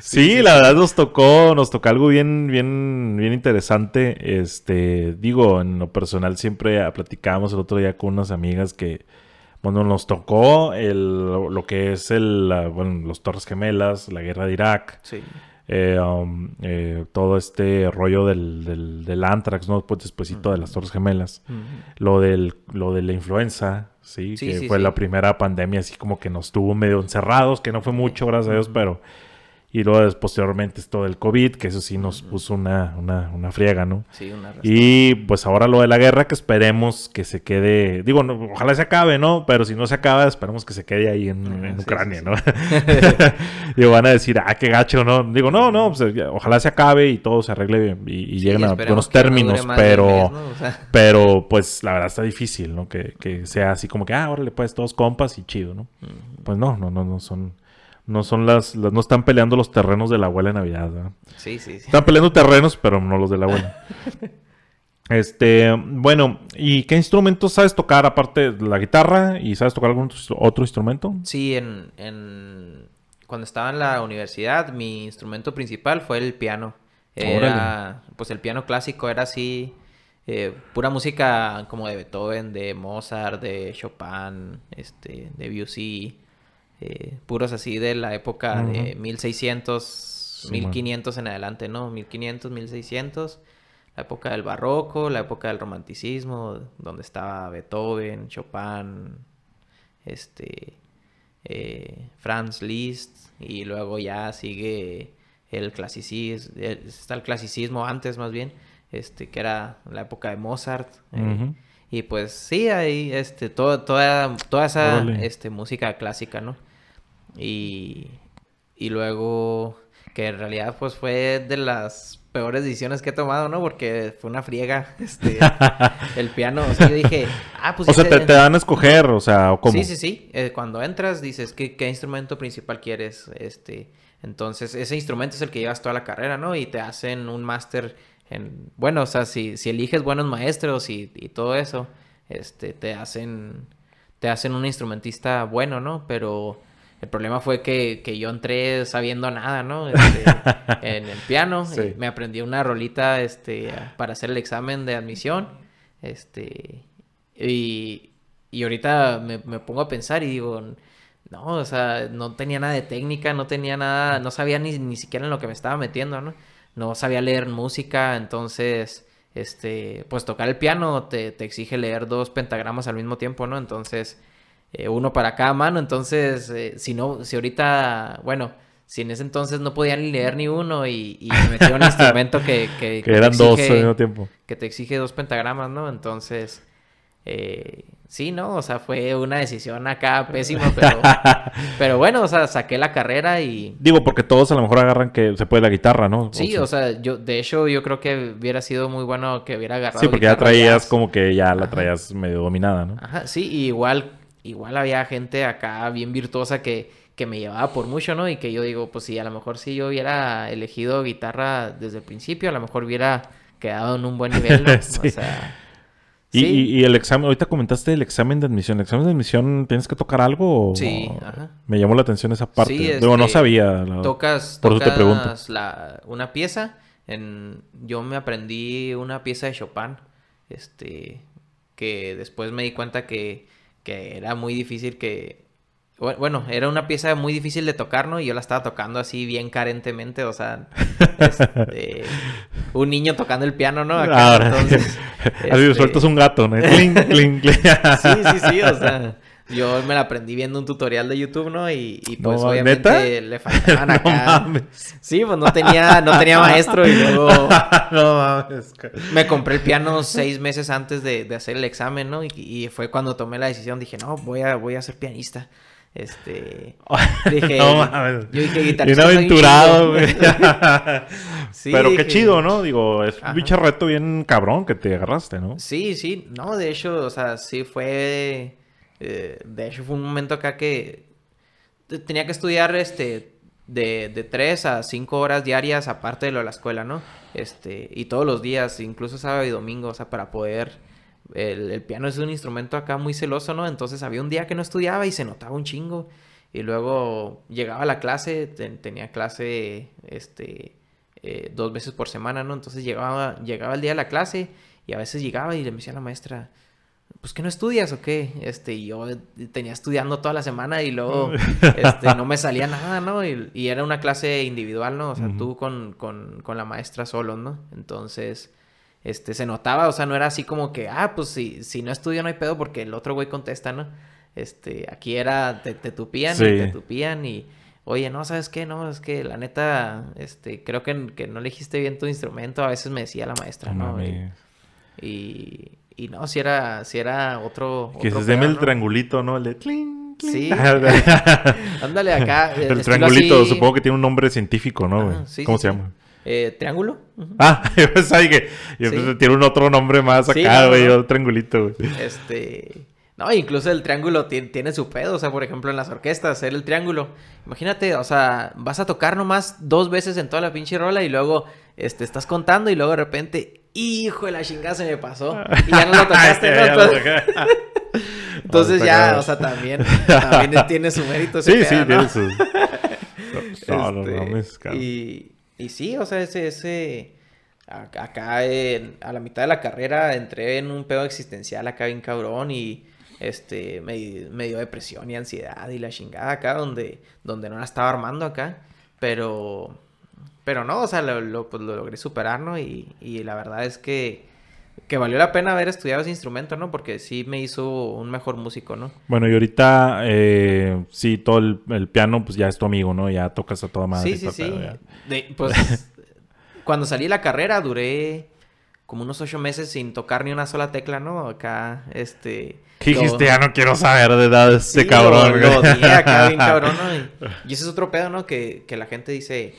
Sí, sí, la verdad nos tocó, nos tocó algo bien, bien, bien interesante. Este, digo, en lo personal siempre platicábamos el otro día con unas amigas que, bueno, nos tocó el, lo que es el, bueno, los Torres Gemelas, la guerra de Irak. Sí. Eh, um, eh, todo este rollo del, del, del Antrax, ¿no? Pues despuésito de las Torres Gemelas. Lo del, lo de la influenza, sí, que fue la primera pandemia así como que nos tuvo medio encerrados, que no fue mucho, gracias a Dios, pero y luego posteriormente es todo el COVID, que eso sí nos puso una, una, una friega, ¿no? Sí, una Y pues ahora lo de la guerra, que esperemos que se quede, digo, ojalá se acabe, ¿no? Pero si no se acaba, esperemos que se quede ahí en, en Ucrania, ¿no? [LAUGHS] digo, van a decir, ah, qué gacho, ¿no? Digo, no, no, pues, ojalá se acabe y todo se arregle y, y lleguen a buenos términos, pero, mes, ¿no? o sea... [LAUGHS] pero pues la verdad está difícil, ¿no? Que, que sea así como que, ah, órale, pues todos compas y chido, ¿no? Pues no, no, no, no son no son las, las, no están peleando los terrenos de la abuela en Navidad. ¿verdad? Sí, sí, sí. Están peleando terrenos, pero no los de la abuela. [LAUGHS] Este, bueno, ¿y qué instrumentos sabes tocar aparte de la guitarra? ¿Y sabes tocar algún otro instrumento? Sí, en, en... cuando estaba en la universidad, mi instrumento principal fue el piano. Era, pues el piano clásico era así, eh, pura música como de Beethoven, de Mozart, de Chopin, este, de Debussy, eh, puros así de la época de 1600, 1500 en adelante, ¿no? 1500, 1600 la época del barroco, la época del romanticismo, donde estaba Beethoven, Chopin, este, eh, Franz Liszt, y luego ya sigue el clasicismo, está el clasicismo antes más bien, este, que era la época de Mozart. Eh, y pues sí, hay este, todo, toda, toda esa este, música clásica, ¿no? Y, y luego que en realidad pues fue de las peores decisiones que he tomado, ¿no? Porque fue una friega, [LAUGHS] este, el piano. O sea, yo dije, ah, pues... O sea, te, dan a escoger, o sea, ¿o cómo? Sí, sí, sí. Eh, cuando entras dices, ¿qué, ¿qué, instrumento principal quieres? Este, entonces, ese instrumento es el que llevas toda la carrera, ¿no? Y te hacen un máster en... Bueno, o sea, si, si eliges buenos maestros y, y todo eso, este, te hacen... Te hacen un instrumentista bueno, ¿no? Pero el problema fue que, que yo entré sabiendo nada, ¿no? Este, [LAUGHS] en el piano. me aprendí una rolita este, para hacer el examen de admisión. Este, y, y ahorita me, me, pongo a pensar y digo, no, o sea, no tenía nada de técnica, no tenía nada, no sabía ni, ni siquiera en lo que me estaba metiendo, ¿no? No sabía leer música, entonces, este, pues tocar el piano te, te exige leer dos pentagramas al mismo tiempo, ¿no? Entonces eh, uno para cada mano, entonces, eh, si no, si ahorita, bueno, si en ese entonces no podía ni leer ni uno y, y me metí un [LAUGHS] instrumento que... Que, que eran dos al mismo tiempo. Que te exige dos pentagramas, ¿no? Entonces, eh, sí, ¿no? O sea, fue una decisión acá pésima, pero, [LAUGHS] pero bueno, o sea, saqué la carrera y... Digo, porque todos a lo mejor agarran que se puede la guitarra, ¿no? Sí, o sea, yo, de hecho, yo creo que hubiera sido muy bueno que hubiera agarrado. Sí, porque ya traías como que ya la traías medio dominada, ¿no? Ajá, sí, y igual igual había gente acá bien virtuosa que, que me llevaba por mucho, ¿no? Y que yo digo, pues sí, a lo mejor si yo hubiera elegido guitarra desde el principio, a lo mejor hubiera quedado en un buen nivel, ¿no? [LAUGHS] O sea... ¿Y, y, el examen, ahorita comentaste el examen de admisión. ¿El examen de admisión tienes que tocar algo? sí, ajá. Me llamó la atención esa parte. Sí, no este, sabía. Tocas, por eso te pregunto. La, una pieza. En, yo me aprendí una pieza de Chopin. Este, que después me di cuenta que que era muy difícil que... Bueno, era una pieza muy difícil de tocar, ¿no? Y yo la estaba tocando así bien carentemente, o sea, este, [LAUGHS] un niño tocando el piano, ¿no? Acá, Ahora, entonces, [LAUGHS] este... sueltas un gato, ¿no? [LAUGHS] sí, sí, sí, o sea, yo me la aprendí viendo un tutorial de YouTube, ¿no? Y, y pues obviamente le faltaban [LAUGHS] acá. No mames. Sí, pues no tenía, no tenía maestro y luego. [LAUGHS] no mames. Me compré el piano seis meses antes de, de hacer el examen, ¿no? Y, y, fue cuando tomé la decisión, dije, no, voy a, voy a ser pianista. Este. [LAUGHS] Dije. no mames. Yo dije guitarrista. Bien aventurado, güey. sí, Pero qué chido, ¿no? Digo, es un bicho reto bien cabrón que te agarraste, ¿no? Sí, sí. No, de hecho, o sea, sí fue eh, de hecho, fue un momento acá que tenía que estudiar este de, de 3 a 5 horas diarias aparte de lo de la escuela, ¿no? Este, y todos los días, incluso sábado y domingo, o sea, para poder... El, piano es un instrumento acá muy celoso, ¿no? Entonces había un día que no estudiaba y se notaba un chingo. Y luego llegaba a la clase, tenía clase este, eh, dos veces por semana, ¿no? Entonces llegaba, llegaba el día de la clase y a veces llegaba y le decía a la maestra, pues que no estudias o qué? Este, yo tenía estudiando toda la semana y luego [LAUGHS] este, no me salía nada, ¿no? Y, era una clase individual, ¿no? O sea, tú con, con, con, la maestra solo, ¿no? Entonces, este, se notaba, o sea, no era así como que, ah, pues si, si no estudio no hay pedo porque el otro güey contesta, ¿no? Este, aquí era, te, te tupían y te tupían y, oye, no, ¿sabes qué? No, es que la neta, este, creo que, que no elegiste bien tu instrumento, a veces me decía la maestra, ¿no? y y no, si era, si era otro. Que se llame el triangulito, ¿no? El de cling, Sí. [LAUGHS] Ándale acá. El triangulito, supongo que tiene un nombre científico, ¿no? ¿Cómo se llama? Eh, ¿Triángulo? Ah, [LAUGHS] yo pensaba que yo tiene un otro nombre más acá, güey, el triangulito, güey. Este. No, incluso el triángulo tiene, tiene, su pedo. O sea, por ejemplo, en las orquestas, hacer el triángulo. Imagínate, o sea, vas a tocar nomás dos veces en toda la pinche rola y luego este, estás contando y luego de repente hijo de la chingada se me pasó. Y ya no lo tocaste, [LAUGHS] ¿no? Entonces, [LAUGHS] ya, o sea, también, también tiene su mérito. sí, sí, tiene su... No, [LAUGHS] no, no, este, y, y sí, o sea, ese, ese, acá a la mitad de la carrera entré en un pedo existencial acá bien cabrón y este me, dio depresión y ansiedad y la chingada acá donde, donde no la estaba armando acá. Pero, pero no, o sea, lo, pues, lo logré superar, ¿no? Y, y la verdad es que, que valió la pena haber estudiado ese instrumento, ¿no? Porque sí me hizo un mejor músico, ¿no? Bueno, y ahorita eh, sí, todo el, piano, pues ya es tu amigo, ¿no? Ya tocas a toda madre. Sí, sí, sí. pues [LAUGHS] cuando salí de la carrera duré como unos ocho meses sin tocar ni una sola tecla, ¿no? Acá, este... ¿Qué dijiste? Ya no quiero saber de edad de este cabrón. Lo, acá bien [LAUGHS] cabrón, ¿no? Y, ese es otro pedo, ¿no? Que, que la gente dice...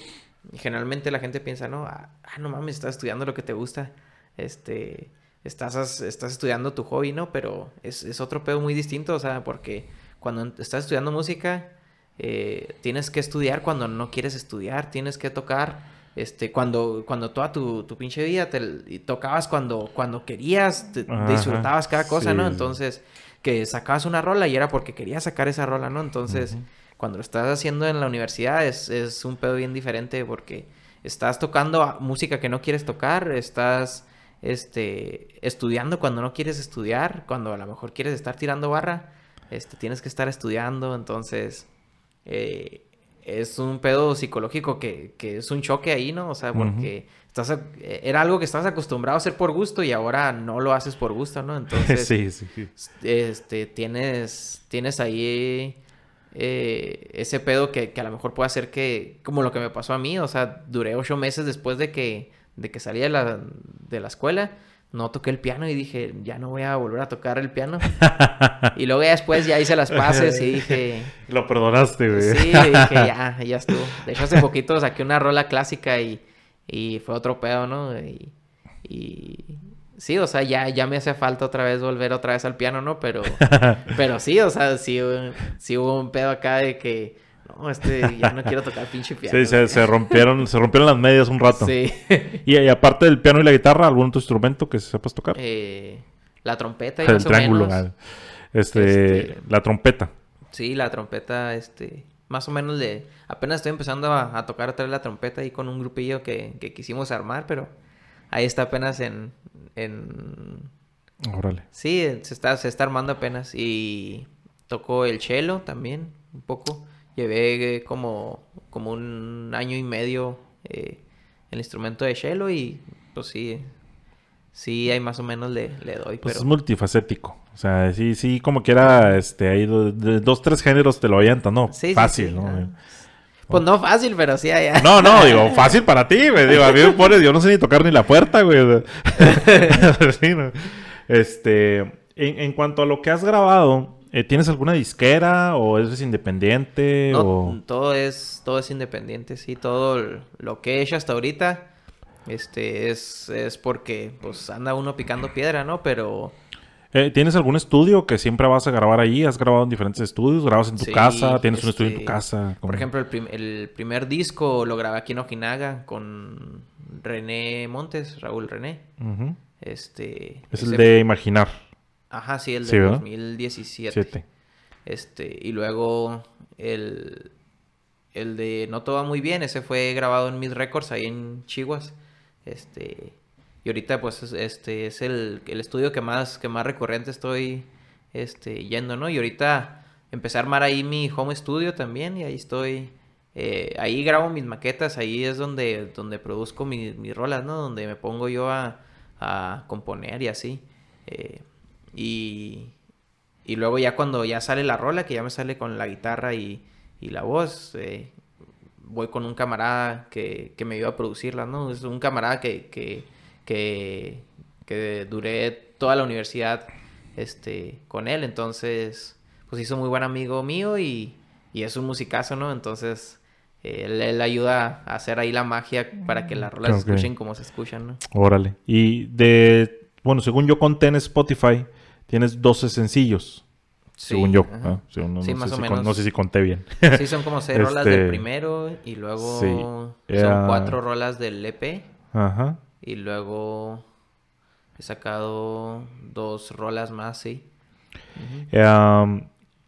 Generalmente la gente piensa, ¿no? Ah, ah, no mames, estás estudiando lo que te gusta. Este... Estás, estás estudiando tu hobby, ¿no? Pero es, es otro pedo muy distinto, o sea, porque cuando estás estudiando música... Eh, tienes que estudiar cuando no quieres estudiar. Tienes que tocar este, cuando, cuando toda tu, tu pinche vida te tocabas cuando, cuando querías, disfrutabas cada cosa, ¿no? Entonces, que sacabas una rola y era porque querías sacar esa rola, ¿no? Entonces, cuando lo estás haciendo en la universidad es, es un pedo bien diferente porque estás tocando música que no quieres tocar, estás este, estudiando cuando no quieres estudiar, cuando a lo mejor quieres estar tirando barra, este, tienes que estar estudiando, entonces... Eh, es un pedo psicológico que, que, es un choque ahí, ¿no? O sea, porque estás era algo que estabas acostumbrado a hacer por gusto y ahora no lo haces por gusto, ¿no? [LAUGHS] Entonces, sí, sí, este, tienes, tienes ahí eh, ese pedo que, que, a lo mejor puede hacer que, como lo que me pasó a mí, o sea, duré ocho meses después de que, de que salí de la, de la escuela no toqué el piano y dije, ya no voy a volver a tocar el piano. [LAUGHS] y luego ya después ya hice las paces y [LAUGHS] dije... Lo perdonaste, güey. Sí, dije, ya, [LAUGHS] ya estuvo. De hecho, hace poquito saqué una rola clásica y, y fue otro pedo, ¿no? Y, y, sí, o sea, ya, ya me hace falta otra vez volver otra vez al piano, ¿no? Pero, [LAUGHS] pero sí, o sea, sí, sí hubo un pedo acá de que no, este, ya no quiero tocar pinche piano. Sí, se, rompieron, se rompieron las medias un rato. Sí. y, aparte del piano y la guitarra, ¿algún otro instrumento que sepas tocar? Eh, la trompeta y El triángulo. Ah, este, este, la trompeta. Sí, la trompeta, este, más o menos de... Apenas estoy empezando a, tocar otra vez la trompeta ahí con un grupillo que, que quisimos armar, pero ahí está apenas en... en... Órale. Sí, se está, se está armando apenas. Y tocó el cello también, un poco. Llevé como, como un año y medio eh, el instrumento de cello y pues sí, sí, hay más o menos le, le doy. Pues es multifacético. O sea, sí, sí, como quiera, este, hay dos, tres géneros te lo avientan, ¿no? Sí, fácil, ¿no? Pues no fácil, pero sí hay. No, no, digo, fácil para ti, güey. Digo, a mí me pones, yo no sé ni tocar ni la puerta, güey. [LAUGHS] sí, ¿no? Este, en, en cuanto a lo que has grabado, eh, ¿Tienes alguna disquera o eres independiente? No, todo es todo es independiente, sí. Todo lo que he hecho hasta ahorita este, es, es porque pues anda uno picando piedra, ¿no? Pero... Eh, ¿Tienes algún estudio que siempre vas a grabar ahí? ¿Has grabado en diferentes estudios? ¿Grabas en tu casa? ¿Tienes un estudio en tu este, casa? Por ejemplo, el, primer disco lo grabé aquí en Ojinaga con René Montes, Raúl René. Este... Es el de Imaginar. Ajá, sí, el de 2017. Este, y luego el, el de No Todo Va Muy Bien, ese fue grabado en Mid Records ahí en Chihuahua. Este, y ahorita pues este es el, el, estudio que más, que más recurrente estoy este, yendo, ¿no? Y ahorita empecé a armar ahí mi home studio también y ahí estoy... Eh, ahí grabo mis maquetas, ahí es donde, donde produzco mis, mis rolas, ¿no? Donde me pongo yo a, a componer y así. Eh, y, y luego ya cuando ya sale la rola, que ya me sale con la guitarra y, y la voz, eh, voy con un camarada que, que, me ayuda a producirla, ¿no? Es un camarada que, que, que duré toda la universidad este, con él, entonces pues hizo muy buen amigo mío y, y es un musicazo, ¿no? Entonces él, él, ayuda a hacer ahí la magia para que las rolas se escuchen como se escuchan, ¿no? Órale. Y de, bueno, según yo conté en Spotify, tienes 12 sencillos. según yo. sí, más o menos. no sé si conté bien. sí, son como seis [LAUGHS] rolas del este, primero y luego son cuatro rolas del EP. Ajá. Y luego He sacado dos rolas más, sí.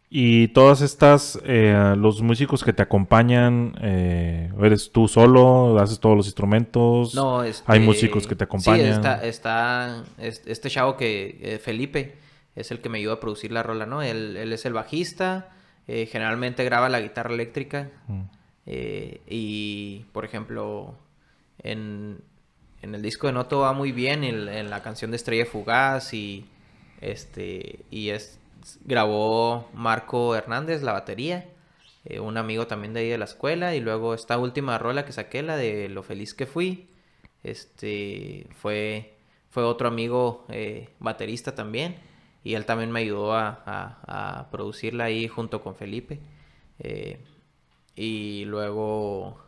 y todas estas, eh, los músicos que te acompañan, eh, ¿eres tú solo? ¿Haces todos los instrumentos? No, este, Hay músicos que te acompañan. Sí, está, está este chavo que, eh, Felipe, es el que me ayuda a producir la rola, ¿no? Él, él es el bajista, generalmente graba la guitarra eléctrica. Mm. y, por ejemplo, en, en el disco de Noto va muy bien en, la canción de Estrella Fugaz y este y es grabó Marco Hernández la batería eh, un amigo también de ahí de la escuela y luego esta última rola que saqué la de lo feliz que fui este fue fue otro amigo eh, baterista también y él también me ayudó a, producirla ahí junto con Felipe eh, y luego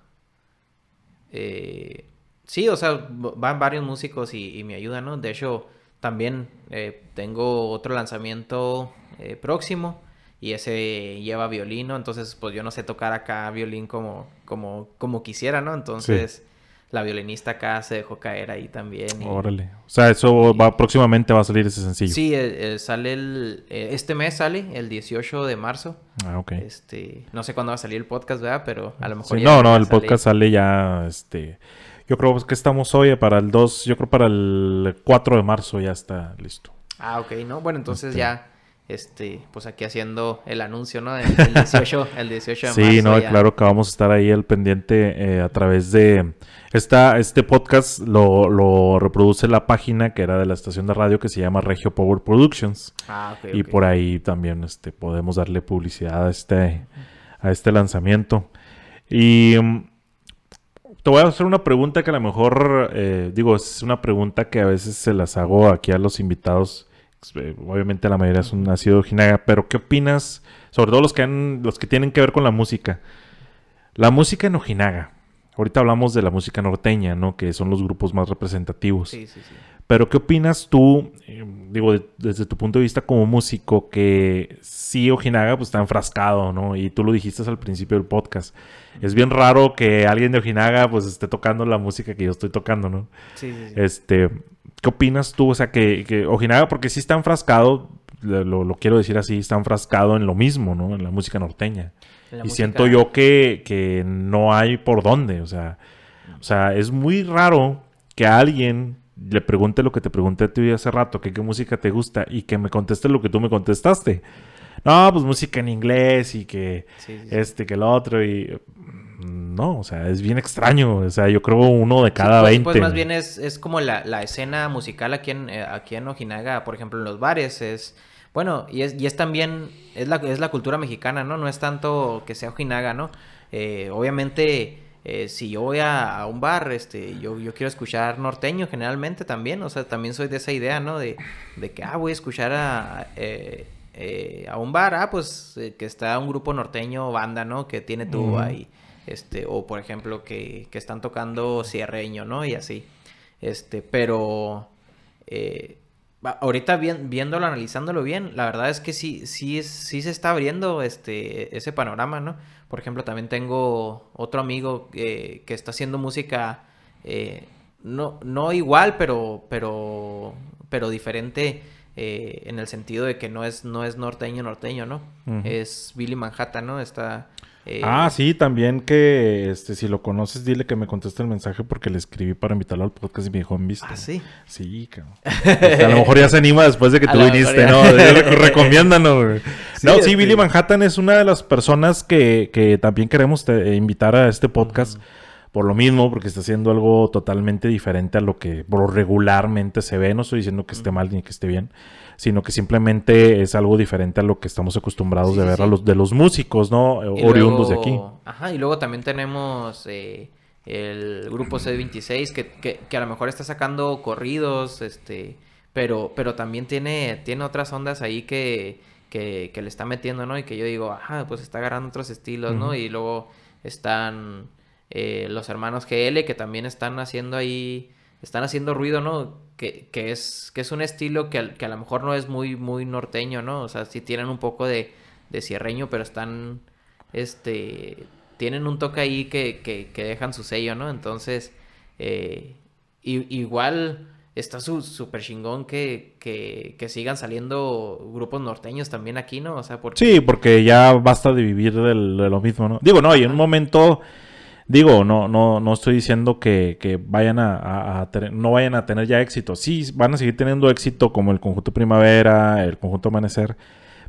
Sí, o sea, van varios músicos y, me ayudan, ¿no? De hecho, también eh, tengo otro lanzamiento eh, próximo y ese lleva violino, entonces pues yo no sé tocar acá violín como, como, como quisiera, ¿no? Entonces la violinista acá se dejó caer ahí también. Órale. O sea, eso va próximamente va a salir ese sencillo. Sí, eh, sale el... este mes sale, el 18 de marzo. Ah, ok. Este, no sé cuándo va a salir el podcast, ¿verdad? Pero a lo mejor... Sí, no, no, el podcast sale ya, este... Yo creo que estamos hoy para el 2, yo creo para el 4 de marzo ya está listo. Ah, ok, ¿no? Bueno, entonces este. ya, este, pues aquí haciendo el anuncio, ¿no? [LAUGHS] El, 18, el 18 de marzo. Sí, no, claro que vamos a estar ahí al pendiente eh, a través de... Esta, este podcast lo, lo, reproduce la página que era de la estación de radio que se llama Regio Power Productions. Ah, ok. Y por ahí también este, podemos darle publicidad a este, a este lanzamiento. Y mm, te voy a hacer una pregunta que a lo mejor, eh, digo, es una pregunta que a veces se las hago aquí a los invitados. Eh, obviamente la mayoría son nacido Ojinaga, pero ¿qué opinas? Sobre todo los que, han, los que tienen que ver con la música. La música en Ojinaga. Ahorita hablamos de la música norteña, ¿no? Que son los grupos más representativos. Sí, sí, sí. Pero ¿qué opinas tú, eh, digo, desde tu punto de vista como músico, que sí Ojinaga pues está enfrascado, ¿no? Y tú lo dijiste al principio del podcast. Es bien raro que alguien de Ojinaga pues esté tocando la música que yo estoy tocando, ¿no? Sí, sí, Este, ¿qué opinas tú? O sea, que, que Ojinaga, porque sí está enfrascado, lo, lo, quiero decir así, está enfrascado en lo mismo, ¿no? En la música norteña. y siento yo que, que no hay por dónde, o sea, o sea, es muy raro que alguien le pregunte lo que te pregunté a ti hace rato, que qué música te gusta y que me conteste lo que tú me contestaste. No, pues música en inglés y que este, que el otro y... No, o sea, es bien extraño. O sea, yo creo uno de cada pues, 20. Pues más bien es, es como la, la, escena musical aquí en, eh, aquí en Ojinaga, por ejemplo, en los bares. Es, bueno, y es, y es también, es la, es la cultura mexicana, ¿no? No es tanto que sea Ojinaga, ¿no? Eh, obviamente eh, si yo voy a, un bar, este, yo, yo quiero escuchar norteño generalmente también, o sea, también soy de esa idea, ¿no? De, de que, ah, voy a escuchar a, eh, eh, a un bar, ah, pues que está un grupo norteño, banda, ¿no? Que tiene tuba ahí, este, o por ejemplo que, que están tocando cierreño, ¿no? Y así, este, pero... Ahorita viéndolo, analizándolo bien, la verdad es que sí, sí, sí se está abriendo este, ese panorama, ¿no? Por ejemplo, también tengo otro amigo que está haciendo música eh, no, no igual, pero, pero, pero diferente eh, en el sentido de que no es, no es norteño norteño, ¿no? Es Billy Manhattan, ¿no? Está eh, ah, sí, también que este, si lo conoces, dile que me conteste el mensaje porque le escribí para invitarlo al podcast y me dijo, ¿viste? Ah, sí. Sí, cabrón. a lo mejor ya se [LAUGHS] anima después de que tú viniste, ¿no? Recomiéndanos, [LAUGHS] no, sí, Billy Manhattan es una de las personas que, que también queremos invitar a este podcast. Por lo mismo, porque está haciendo algo totalmente diferente a lo que regularmente se ve. No estoy diciendo que esté mal ni que esté bien sino que simplemente es algo diferente a lo que estamos acostumbrados de ver a los de los músicos, ¿no? Oriundos de aquí. Ajá, y luego también tenemos eh, el grupo C26 que, que, a lo mejor está sacando corridos, este, pero, pero también tiene, tiene otras ondas ahí que, que, le está metiendo, ¿no? Y que yo digo, ajá, pues está agarrando otros estilos, ¿no? Y luego están eh, los hermanos GL que también están haciendo ahí, están haciendo ruido, ¿no? Que, es, que es un estilo que, a lo mejor no es muy, muy norteño, ¿no? O sea, sí tienen un poco de, de cierreño, pero están, este, tienen un toque ahí que, que, dejan su sello, ¿no? Entonces, eh, igual, está súper chingón que, que, que, sigan saliendo grupos norteños también aquí, ¿no? O sea, porque... Sí, porque ya basta de vivir de lo mismo, ¿no? Digo, no, y en un momento, digo, no, no, no estoy diciendo que, que vayan a, tener, no vayan a tener ya éxito. Sí, van a seguir teniendo éxito como el conjunto Primavera, el conjunto Amanecer.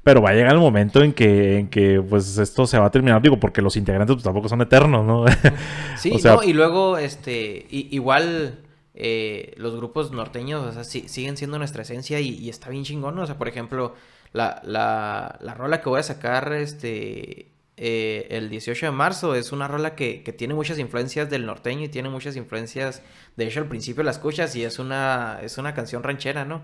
Pero va a llegar el momento en que, en que pues esto se va a terminar, digo, porque los integrantes pues, tampoco son eternos, ¿no? [LAUGHS] sí, [LAUGHS] no, y luego, este, igual eh, los grupos norteños, o sea, siguen siendo nuestra esencia y, está bien chingón, O sea, por ejemplo, la, la, la rola que voy a sacar este, eh, el 18 de marzo es una rola que, que, tiene muchas influencias del norteño y tiene muchas influencias, de hecho al principio la escuchas y es una, es una canción ranchera, ¿no?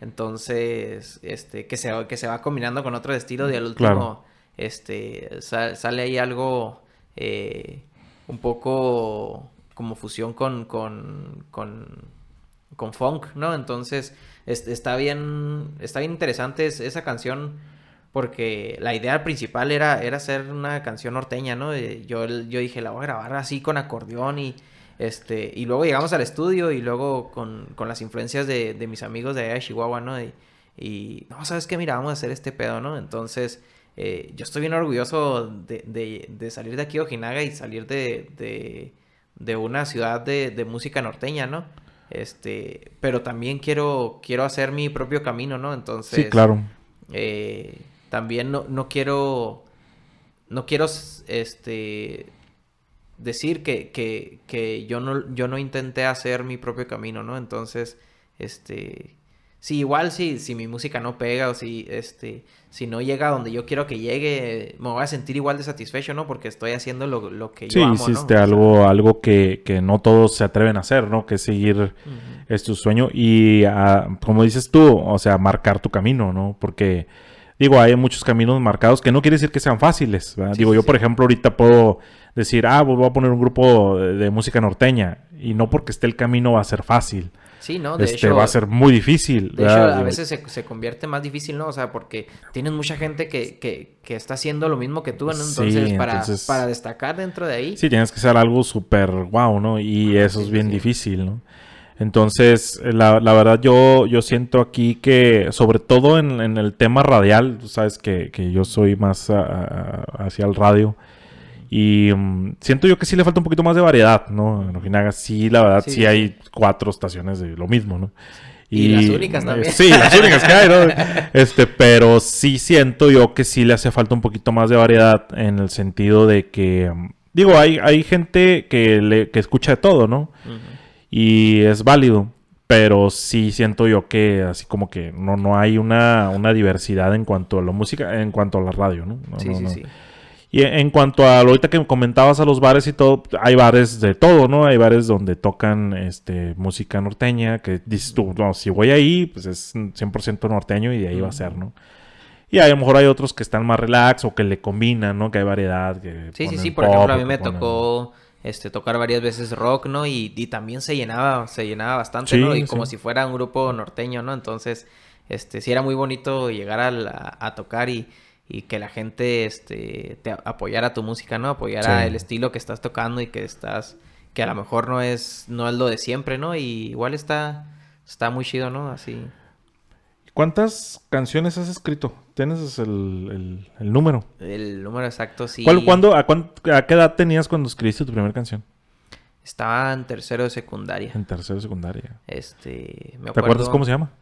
Entonces, este, que se, que se va combinando con otro estilo y al último, este, sale ahí algo eh, un poco como fusión con, con, con, funk, ¿no? Entonces, está bien, está bien interesante esa canción porque la idea principal era, era hacer una canción norteña, ¿no? Yo, yo dije, la voy a grabar así con acordeón y, este, y luego llegamos al estudio y luego con, con las influencias de, de, mis amigos de allá de Chihuahua, ¿no? Y, y, no, ¿sabes qué? Mira, vamos a hacer este pedo, ¿no? Entonces, eh, yo estoy bien orgulloso de, de, de, salir de aquí a Ojinaga y salir de, de una ciudad de, de, música norteña, ¿no? Este, pero también quiero, quiero hacer mi propio camino, ¿no? Entonces... Sí, claro. Eh, también no, no quiero... No quiero, este... Decir que, que, que yo, no, yo no intenté hacer mi propio camino, ¿no? Entonces, este Sí, igual si, si mi música no pega o si, este, si no llega a donde yo quiero que llegue, me voy a sentir igual de satisfecho, ¿no? Porque estoy haciendo lo, lo que yo amo, Sí, hiciste algo, algo que, que, no todos se atreven a hacer, ¿no? Que seguir es tu sueño y, ah, como dices tú, o sea, marcar tu camino, ¿no? Porque, digo, hay muchos caminos marcados que no quiere decir que sean fáciles, ¿verdad? digo, yo, por ejemplo, ahorita puedo decir, ah, pues voy a poner un grupo de música norteña y no porque esté el camino va a ser fácil. Sí, ¿no? De este, hecho, va a ser muy difícil. De hecho, a veces se, se, convierte más difícil, ¿no? O sea, porque tienes mucha gente que, que, que está haciendo lo mismo que tú, ¿no? Entonces, para, para destacar dentro de ahí. Sí, tienes que ser algo súper guau, ¿no? Y eso es bien difícil, ¿no? Entonces, la, la, verdad, yo, yo siento aquí que, sobre todo en, en el tema radial, tú sabes que, que yo soy más hacia el radio. Y um, siento yo que sí le falta un poquito más de variedad, ¿no? En Ojinaga sí, la verdad, sí, hay cuatro estaciones de lo mismo, ¿no? Y, las únicas también. Sí, las [LAUGHS] únicas que hay, ¿no? Este, pero sí siento yo que sí le hace falta un poquito más de variedad en el sentido de que, um, digo, hay, hay gente que, le, que escucha de todo, ¿no? Y es válido, pero sí siento yo que así como que no, no hay una, una diversidad en cuanto a la música, en cuanto a la radio, ¿no? sí, sí, sí. Y en cuanto a lo ahorita que comentabas a los bares y todo, hay bares de todo, ¿no? Hay bares donde tocan este música norteña, que dices tú, no, si voy ahí, pues es 100% norteño y de ahí va a ser, ¿no? Y a lo mejor hay otros que están más relax o que le combinan, ¿no? Que hay variedad. Que sí, sí, sí. Por ejemplo, a mí me tocó este, tocar varias veces rock, ¿no? Y, y también se llenaba, se llenaba bastante, ¿no? Y como si fuera un grupo norteño, ¿no? Entonces, este, sí era muy bonito llegar a, a tocar y y que la gente este, te apoyara tu música, ¿no? Apoyara el estilo que estás tocando y que estás, que a lo mejor no es, no es lo de siempre, ¿no? Y igual está, está muy chido, ¿no? Así. ¿Cuántas canciones has escrito? ¿Tienes el, el, número? El número exacto, sí. ¿Cuál, cuándo, a, a, qué edad tenías cuando escribiste tu primera canción? Estaba en tercero de secundaria. En tercero de secundaria. Este, me ¿Te acuerdas cómo se llama?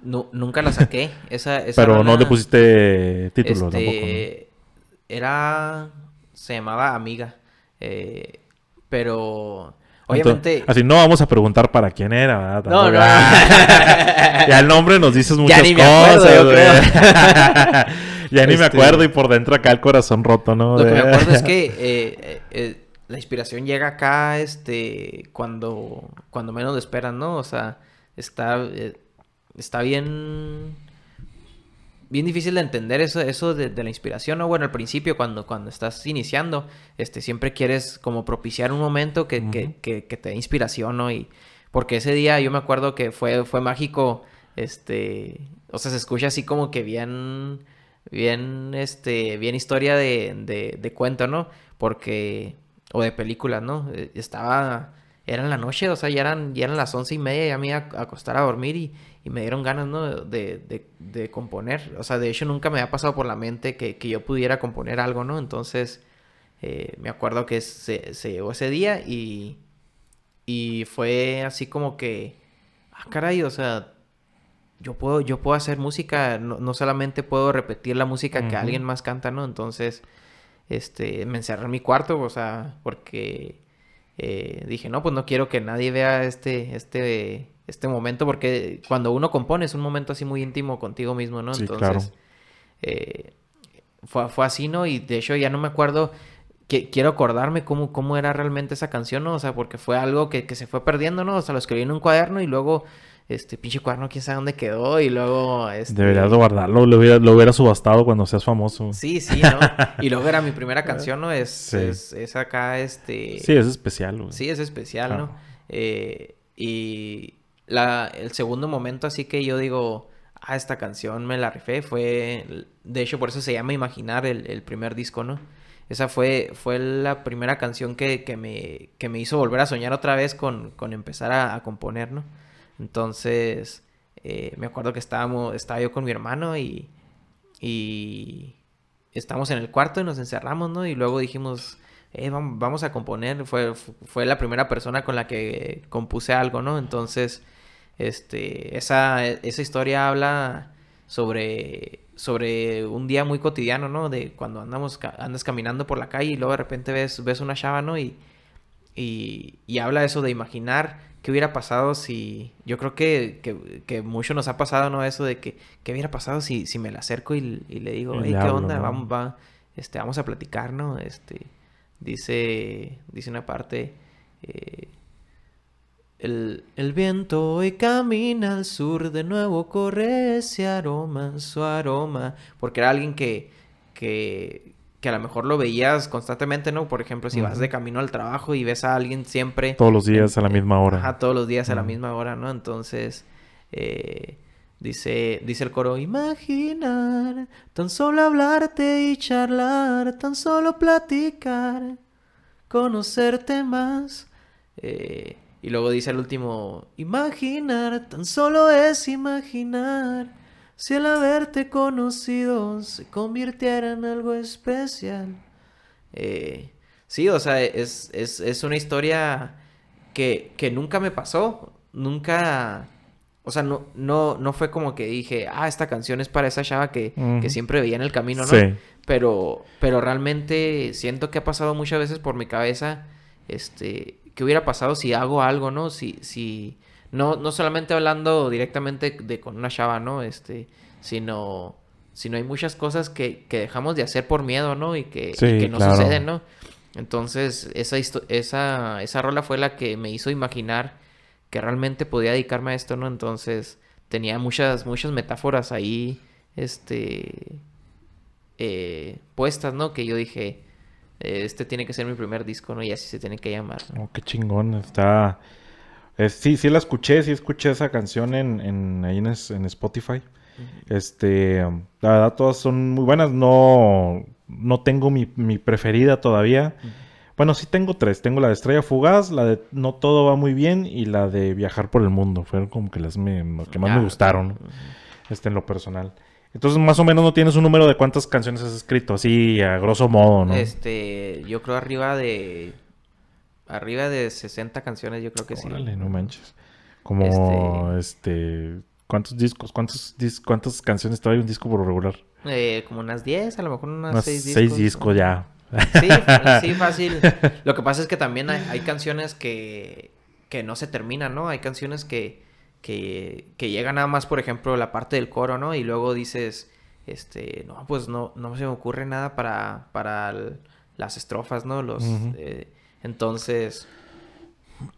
No, nunca la saqué. [LAUGHS] Esa, Pero no le pusiste título este, tampoco. Era. Se llamaba Amiga. Eh, pero. Obviamente. así no vamos a preguntar para quién era, ¿verdad? No, no. [LAUGHS] ya el nombre nos dices [LAUGHS] muchas ya ni me Acuerdo, yo creo. [LAUGHS] ya ni me este, acuerdo y por dentro acá el corazón roto, ¿no? Lo que me acuerdo es que eh, eh, la inspiración llega acá, este, cuando, cuando menos lo esperan, ¿no? O sea, está, está bien bien difícil de entender eso, eso de, la inspiración, ¿no? Bueno, al principio, cuando, cuando estás iniciando, este, siempre quieres como propiciar un momento que, que, que, te dé inspiración, ¿no? Y porque ese día yo me acuerdo que fue, fue mágico, este, o sea, se escucha así como que bien, bien, este, bien historia de, de, de cuento, ¿no? Porque, o de película, ¿no? Estaba era en la noche, o sea, ya eran, ya eran las once y media, ya me iba a acostar a dormir y, y me dieron ganas, ¿no? De, de, de, componer. O sea, de hecho nunca me había pasado por la mente que, que yo pudiera componer algo, ¿no? Entonces, eh, me acuerdo que se, se, llegó ese día y, y fue así como que, ah, caray, o sea, yo puedo, yo puedo hacer música, no, no solamente puedo repetir la música que alguien más canta, ¿no? Entonces, este, me encerré en mi cuarto, o sea, porque eh, dije, no, pues no quiero que nadie vea este, este, este momento, porque cuando uno compone es un momento así muy íntimo contigo mismo, ¿no? Entonces, eh, fue, fue, así, ¿no? Y de hecho ya no me acuerdo, que, quiero acordarme cómo, cómo era realmente esa canción, ¿no? O sea, porque fue algo que, que se fue perdiendo, ¿no? O sea, lo escribí en un cuaderno y luego este pinche cuaderno, quién sabe dónde quedó y luego... Este... Deberías de guardarlo, lo hubiera, lo hubiera subastado cuando seas famoso. Sí, sí, ¿no? y luego era mi [LAUGHS] primera canción, ¿no? Es, es, acá, este... Sí, es especial, güey. Sí, es especial, ¿no? Eh, y la, el segundo momento así que yo digo, ah, esta canción me la rifé, fue... De hecho, por eso se llama Imaginar el, el primer disco, ¿no? Esa fue, fue la primera canción que, que, me, que me hizo volver a soñar otra vez con, con empezar a, componer, ¿no? Entonces, eh, me acuerdo que estábamos, estaba yo con mi hermano y, y estábamos en el cuarto y nos encerramos, ¿no? Y luego dijimos, eh, vamos, a componer. Fue, fue la primera persona con la que compuse algo, ¿no? Entonces, este, esa, esa historia habla sobre, sobre un día muy cotidiano, ¿no? De cuando andamos, andas caminando por la calle y luego de repente ves, ves una chava, ¿no? Y, y, y habla eso de imaginar ¿Qué hubiera pasado si... Yo creo que, que, que, mucho nos ha pasado, ¿no? Eso de que... ¿Qué hubiera pasado si, si me la acerco y, y le digo, hey, ¿qué onda? Vamos, va, este, vamos a platicar, ¿no? Este... Dice... Dice una parte... Eh, el, el, viento hoy camina al sur, de nuevo corre ese aroma, su aroma. Porque era alguien que, que, que a lo mejor lo veías constantemente, ¿no? Por ejemplo, si vas de camino al trabajo y ves a alguien siempre... Todos los días a la misma hora. Ajá, todos los días a la misma hora, ¿no? Entonces, eh, dice, dice el coro, imaginar, tan solo hablarte y charlar, tan solo platicar, conocerte más. Eh, y luego dice el último, imaginar, tan solo es imaginar si el haberte conocido se convirtiera en algo especial. Eh, sí, o sea, es, es, es una historia que, que, nunca me pasó. Nunca. O sea, no, no, no fue como que dije, ah, esta canción es para esa chava que, que siempre veía en el camino, ¿no? Sí. Pero, pero realmente siento que ha pasado muchas veces por mi cabeza, este, ¿qué hubiera pasado si hago algo, no? Si, si, no, no solamente hablando directamente de con una chava, ¿no? Este, sino, sino hay muchas cosas que, que dejamos de hacer por miedo, ¿no? Y que, que no suceden, ¿no? Entonces, esa, esa, esa rola fue la que me hizo imaginar que realmente podía dedicarme a esto, ¿no? Entonces, tenía muchas, muchas metáforas ahí, este, eh, puestas, ¿no? Que yo dije, este tiene que ser mi primer disco, ¿no? Y así se tiene que llamar. Oh, qué chingón, está sí, sí la escuché, sí escuché esa canción en, en ahí en, Spotify. Este, la verdad todas son muy buenas. No, no tengo mi, preferida todavía. Bueno, sí tengo tres. Tengo la de Estrella Fugaz, la de No Todo Va Muy Bien y la de Viajar por el Mundo. Fueron como que las que más me gustaron. Este, en lo personal. Entonces, más o menos no tienes un número de cuántas canciones has escrito, así a grosso modo, ¿no? Este, yo creo arriba de Arriba de 60 canciones, yo creo que Órale, sí. no manches. Como, este... este ¿Cuántos discos? ¿Cuántos ¿Cuántas canciones trae un disco por regular? Eh, como unas 10, a lo mejor unas 6 discos. 6 discos ya. Sí, sí, [LAUGHS] fácil. Lo que pasa es que también hay, hay canciones que, que no se terminan, ¿no? Hay canciones que, que, que llegan nada más, por ejemplo, la parte del coro, ¿no? Y luego dices, este, no, pues no, no se me ocurre nada para, para las estrofas, ¿no? Los, entonces,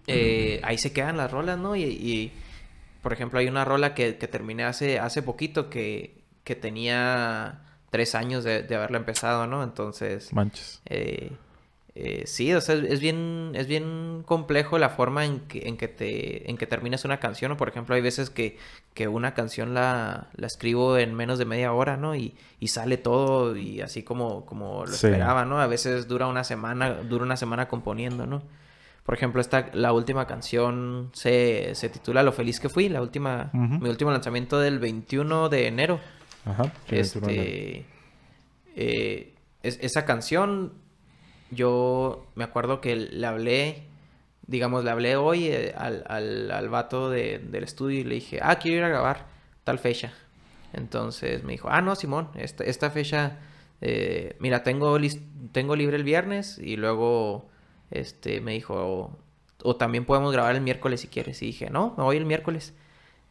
eh, ahí se quedan las rolas, ¿no? Y, por ejemplo, hay una rola que, que terminé hace, hace poquito que, que tenía tres años de, de, haberla empezado, ¿no? Entonces... Manches. Eh, eh, sí, o sea, es bien, es bien complejo la forma en que, en que te, en que terminas una canción, o por ejemplo, hay veces que, que una canción la, la, escribo en menos de media hora, ¿no? Y, y sale todo y así como, como lo esperaba, ¿no? A veces dura una semana, dura una semana componiendo, ¿no? Por ejemplo, esta, la última canción se, se titula Lo feliz que fui, la última, mi último lanzamiento del 21 de enero. Ajá. Este, eh, esa canción, yo me acuerdo que le hablé, digamos, le hablé hoy eh, al, al, al, vato del estudio y le dije, ah, quiero ir a grabar tal fecha. Entonces me dijo, ah, no, Simón, esta, esta fecha, eh, mira, tengo, tengo libre el viernes y luego este, me dijo, o, también podemos grabar el miércoles si quieres. Y dije, no, me voy el miércoles.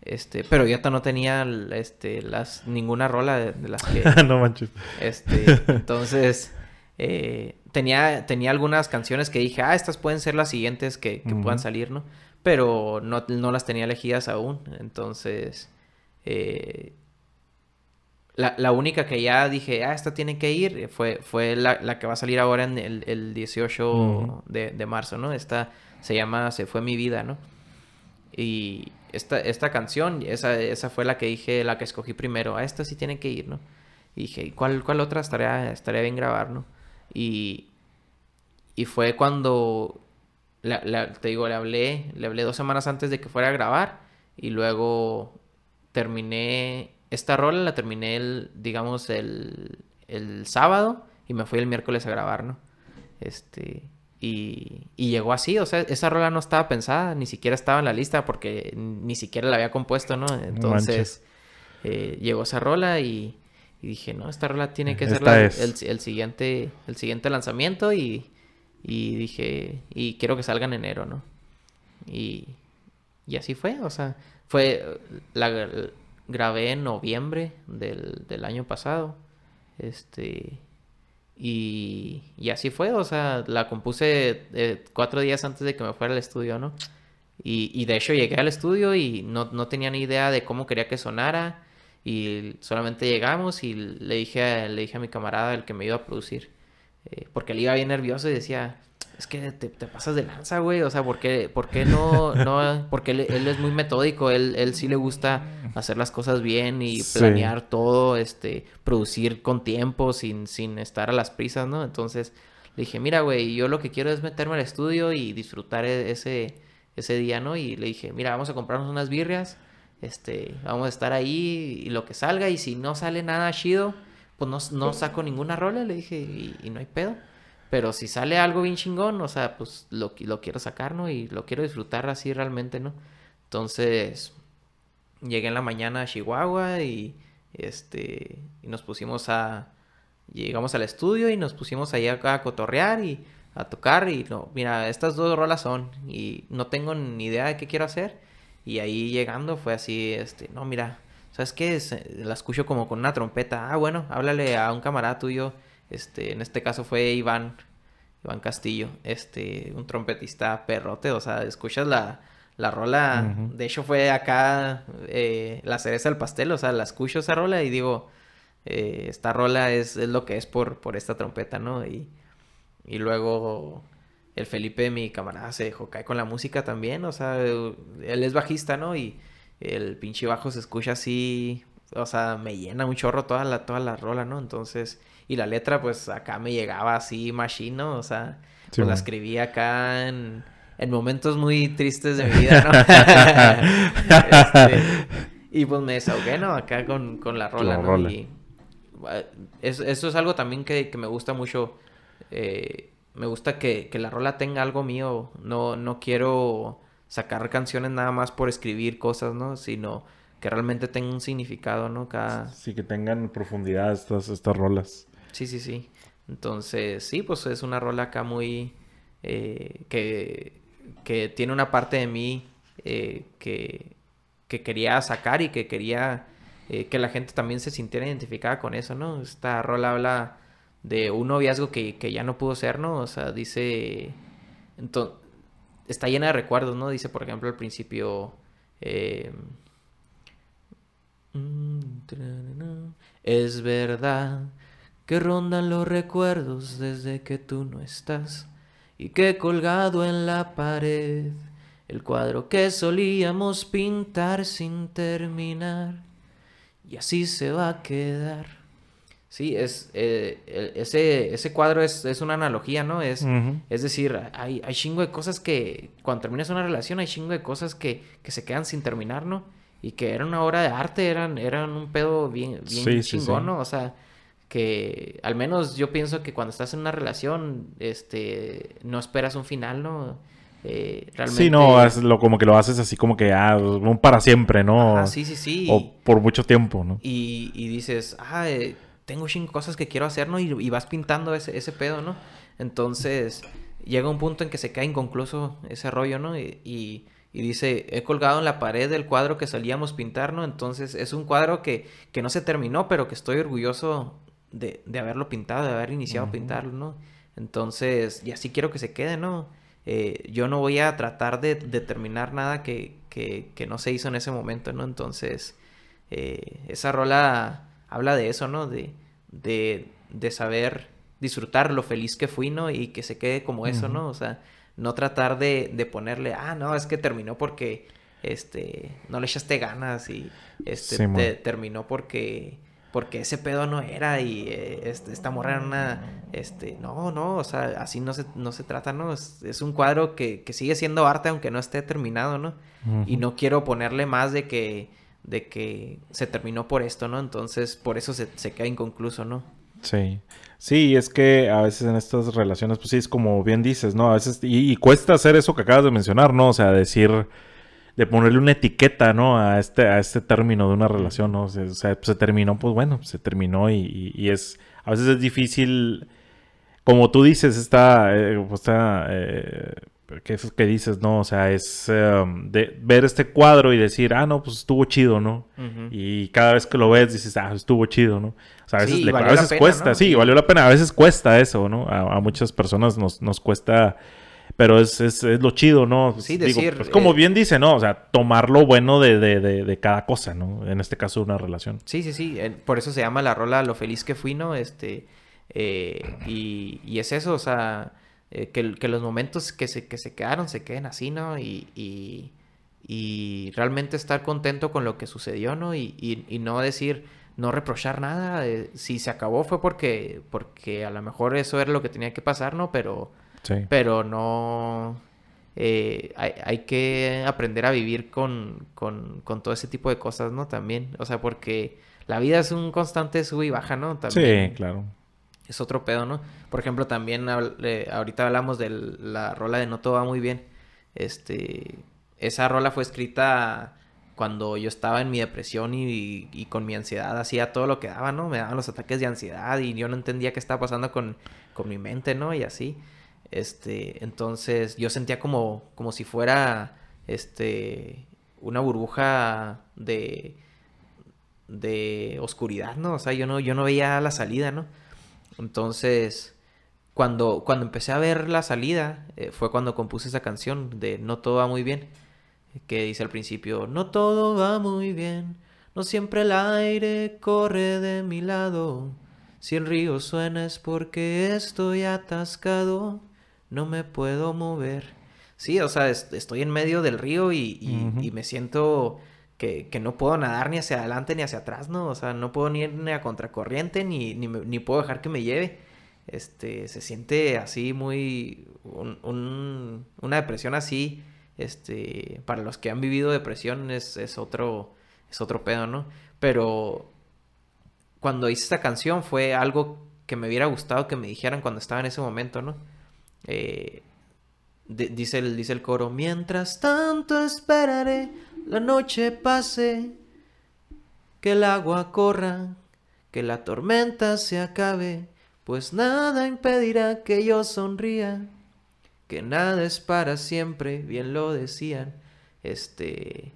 Este, pero yo no tenía este, las, ninguna rola de, las que... [LAUGHS] no manches. Este, [LAUGHS] entonces, eh, tenía, tenía algunas canciones que dije, ah, estas pueden ser las siguientes que, puedan salir, ¿no? Pero no, no, las tenía elegidas aún. Entonces, eh, la, única que ya dije, ah, esta tiene que ir, fue, fue la, que va a salir ahora en el, el 18 de, marzo, ¿no? Esta se llama Se fue mi vida, ¿no? Y esta, esta canción, esa, esa fue la que dije, la que escogí primero, ah, esta sí tiene que ir, ¿no? Y dije, ¿cuál, cuál otra estaría, estaría bien grabar, ¿no? Y, y fue cuando, te digo, le hablé, le hablé dos semanas antes de que fuera a grabar y luego terminé esta rola la terminé, digamos, el, el sábado y me fui el miércoles a grabar, ¿no? Este, y, y, llegó así, o sea, esa rola no estaba pensada, ni siquiera estaba en la lista porque ni siquiera la había compuesto, ¿no? Entonces, eh, llegó esa rola y, y, dije, no, esta rola tiene que ser el, el, siguiente, el siguiente lanzamiento y, y dije, y quiero que salga en enero, ¿no? Y, y así fue, o sea, fue la, grabé en noviembre del, del año pasado. Este. Y, así fue, o sea, la compuse eh, cuatro días antes de que me fuera al estudio, ¿no? Y, y de hecho llegué al estudio y no, no, tenía ni idea de cómo quería que sonara. Y solamente llegamos y le dije, a, le dije a mi camarada, el que me iba a producir, eh, porque él iba bien nervioso y decía, es que te, pasas de lanza, güey. O sea, ¿por qué, por qué no, no? [LAUGHS] Porque él, es muy metódico, él, él sí le gusta hacer las cosas bien y planear todo, este, producir con tiempo, sin, sin estar a las prisas, ¿no? Entonces le dije, mira, güey, yo lo que quiero es meterme al estudio y disfrutar e, ese, ese día, ¿no? Y le dije, mira, vamos a comprarnos unas birrias, este, vamos a estar ahí y lo que salga, y si no sale nada chido, pues no, no saco ninguna rola, le dije, y no hay pedo. Pero si sale algo bien chingón, o sea, pues lo, lo quiero sacar, ¿no? Y lo quiero disfrutar así realmente, ¿no? Entonces, llegué en la mañana a Chihuahua y este y nos pusimos a llegamos al estudio y nos pusimos ahí a, cotorrear y a tocar y no, mira, estas dos rolas son y no tengo ni idea de qué quiero hacer y ahí llegando fue así, este, no, mira, ¿sabes qué? La escucho como con una trompeta. Ah, bueno, háblale a un camarada tuyo este, en este caso fue Iván, Iván Castillo, este, un trompetista perrote, o sea, escuchas la, la rola, de hecho fue acá eh, la cereza del pastel, o sea, la escucho esa rola y digo, eh, esta rola es, es, lo que es por, por esta trompeta, ¿no? Y, y luego el Felipe, mi camarada, se dejó caer con la música también, o sea, él es bajista, ¿no? Y el pinche bajo se escucha así, o sea, me llena un chorro toda la, toda la rola, ¿no? Entonces, y la letra, pues acá me llegaba así machino, o sea, pues la escribí acá en, en, momentos muy tristes de mi vida, ¿no? [LAUGHS] este, y pues me desahogué, ¿no? Acá con, con la rola, ¿no? Y eh, eso, es algo también que, que me gusta mucho. Eh, me gusta que, que, la rola tenga algo mío. No, no quiero sacar canciones nada más por escribir cosas, ¿no? Sino que realmente tenga un significado, ¿no? Cada... Sí, que tengan profundidad estas, estas rolas. Sí, sí, sí. Entonces, sí, pues es una rola acá muy... Eh, que, que tiene una parte de mí eh, que, que quería sacar y que quería eh, que la gente también se sintiera identificada con eso, ¿no? Esta rola habla de un noviazgo que, que ya no pudo ser, ¿no? O sea, dice... Entonces, está llena de recuerdos, ¿no? Dice, por ejemplo, al principio... Mm, es verdad que rondan los recuerdos desde que tú no estás y que colgado en la pared el cuadro que solíamos pintar sin terminar y así se va a quedar Sí, es, eh, ese, ese cuadro es, es, una analogía, ¿no? Es, es decir, hay, hay chingo de cosas que, cuando terminas una relación, hay chingo de cosas que, que se quedan sin terminar, ¿no? Y que era una obra de arte, eran, eran un pedo bien, bien chingón, ¿no? O sea, que al menos yo pienso que cuando estás en una relación, este, no esperas un final, ¿no? Eh, realmente... Sí, no, lo, como que lo haces así como que, ah, un para siempre, ¿no? Ah, sí, sí, sí. O por mucho tiempo, ¿no? Y, y dices, ah, eh, tengo cinco cosas que quiero hacer, ¿no? Y, vas pintando ese, ese, pedo, ¿no? Entonces, llega un punto en que se cae inconcluso ese rollo, ¿no? Y, y, dice, he colgado en la pared del cuadro que solíamos pintar, ¿no? Entonces, es un cuadro que, que no se terminó, pero que estoy orgulloso de, de haberlo pintado, de haber iniciado a pintarlo, ¿no? Entonces, y así quiero que se quede, ¿no? Eh, yo no voy a tratar de determinar nada que, que, no se hizo en ese momento, ¿no? Entonces, eh, esa rola habla de eso, ¿no? De, de, de, saber disfrutar lo feliz que fui, ¿no? Y que se quede como eso, ¿no? O sea, no tratar de, de, ponerle, ah, no, es que terminó porque, este, no le echaste ganas y, este, terminó porque porque ese pedo no era y eh, este, esta morra era una, este, no, no, o sea, así no se, no se trata, ¿no? Es, un cuadro que, que, sigue siendo arte aunque no esté terminado, ¿no? Y no quiero ponerle más de que, de que se terminó por esto, ¿no? Entonces, por eso se, se queda inconcluso, ¿no? Sí. Sí, es que a veces en estas relaciones, pues sí, es como bien dices, ¿no? A veces, y, y cuesta hacer eso que acabas de mencionar, ¿no? O sea, decir de ponerle una etiqueta, ¿no? A este, a este término de una relación, ¿no? O sea, se terminó, pues bueno, se terminó y, y, es, a veces es difícil, como tú dices, está, eh, pues está, eh, ¿qué, ¿qué, dices, no? O sea, es em, de ver este cuadro y decir, ah, no, pues estuvo chido, ¿no? Y cada vez que lo ves dices, ah, estuvo chido, ¿no? O sea, a veces, a veces cuesta, sí, valió la pena, a veces cuesta eso, ¿no? A, a muchas personas nos, nos cuesta pero es, es, es, lo chido, ¿no? Sí, decir... Pues, como eh, bien dice, ¿no? O sea, tomar lo bueno de, de, de, cada cosa, ¿no? En este caso, una relación. Sí, sí, sí. Por eso se llama la rola Lo feliz que fui, ¿no? Este... Eh, y, y, es eso, o sea... Eh, que, que, los momentos que se, que se quedaron se queden así, ¿no? Y, y, y realmente estar contento con lo que sucedió, ¿no? Y, y no decir no reprochar nada. si se acabó fue porque, porque a lo mejor eso era lo que tenía que pasar, ¿no? Pero pero no... Eh, hay, que aprender a vivir con, con, con, todo ese tipo de cosas, ¿no? También. O sea, porque la vida es un constante sube y baja, ¿no? También sí, claro. Es otro pedo, ¿no? Por ejemplo, también eh, ahorita hablamos de la rola de No todo va muy bien. Este, esa rola fue escrita cuando yo estaba en mi depresión y, y, con mi ansiedad hacía todo lo que daba, ¿no? Me daban los ataques de ansiedad y yo no entendía qué estaba pasando con, con mi mente, ¿no? Y así. Este, entonces yo sentía como, como si fuera este, una burbuja de, de oscuridad, ¿no? O sea, yo no, yo no veía la salida, ¿no? Entonces, cuando, cuando empecé a ver la salida, eh, fue cuando compuse esa canción de No todo va muy bien, que dice al principio, No todo va muy bien, no siempre el aire corre de mi lado, si el río suena es porque estoy atascado no me puedo mover. Sí, o sea, estoy en medio del río y, me siento que, no puedo nadar ni hacia adelante ni hacia atrás, ¿no? O sea, no puedo ni ir ni a contracorriente ni, ni, puedo dejar que me lleve. Este, se siente así muy... una depresión así, este, para los que han vivido depresión es, es, otro, es otro pedo, ¿no? Pero cuando hice esta canción fue algo que me hubiera gustado que me dijeran cuando estaba en ese momento, ¿no? Eh, dice, el, dice el coro, mientras tanto esperaré, la noche pase, que el agua corra, que la tormenta se acabe, pues nada impedirá que yo sonría, que nada es para siempre, bien lo decían. Este,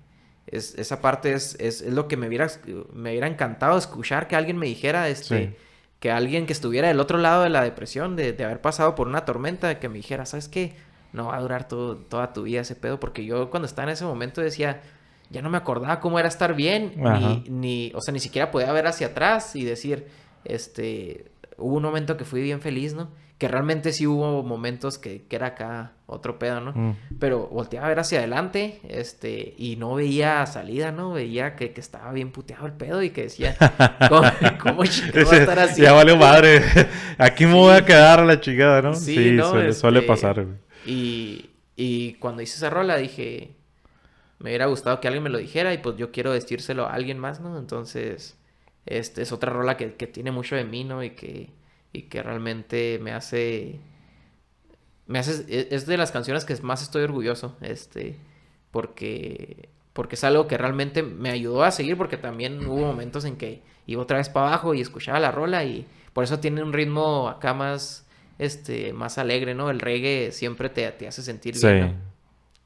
es, esa parte es, es, lo que me hubiera, me hubiera encantado escuchar que alguien me dijera, este, que alguien que estuviera del otro lado de la depresión, de, haber pasado por una tormenta, que me dijera, ¿sabes qué? No va a durar todo, toda tu vida ese pedo, porque yo cuando estaba en ese momento decía, ya no me acordaba cómo era estar bien, ni, ni, o sea, ni siquiera podía ver hacia atrás y decir, este, hubo un momento que fui bien feliz, ¿no? Que realmente sí hubo momentos que, que era acá otro pedo, ¿no? Mm. Pero volteaba a ver hacia adelante, este, y no veía salida, ¿no? Veía que, que estaba bien puteado el pedo y que decía, [LAUGHS] ¿cómo, cómo va a estar así? Ya vale madre, [LAUGHS] aquí me voy a quedar a la chingada, ¿no? Sí, suele, suele, este, pasar, güey. Y, y cuando hice esa rola dije, me hubiera gustado que alguien me lo dijera y pues yo quiero decírselo a alguien más, ¿no? Entonces, este es otra rola que, que tiene mucho de mí, ¿no? Y que y que realmente me hace me hace e, es de las canciones que más estoy orgulloso este porque porque es algo que realmente me ayudó a seguir porque también hubo momentos en que iba otra vez para abajo y escuchaba la rola y por eso tiene un ritmo acá más este más alegre no el reggae siempre te, te hace sentir bien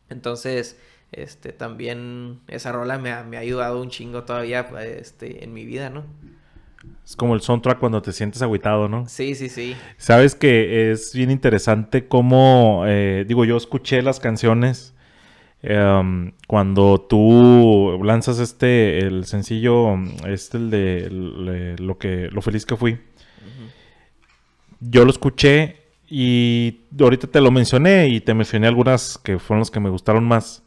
entonces este también esa rola me ha, me ha ayudado un chingo todavía este en mi vida no es como el soundtrack cuando te sientes agüitado, ¿no? Sí, sí, sí. Sabes que es bien interesante cómo, eh, digo, yo escuché las canciones em, cuando tú lanzas este, el sencillo, este, el de lo que, lo feliz que fui. Yo lo escuché y ahorita te lo mencioné y te mencioné algunas que fueron las que me gustaron más.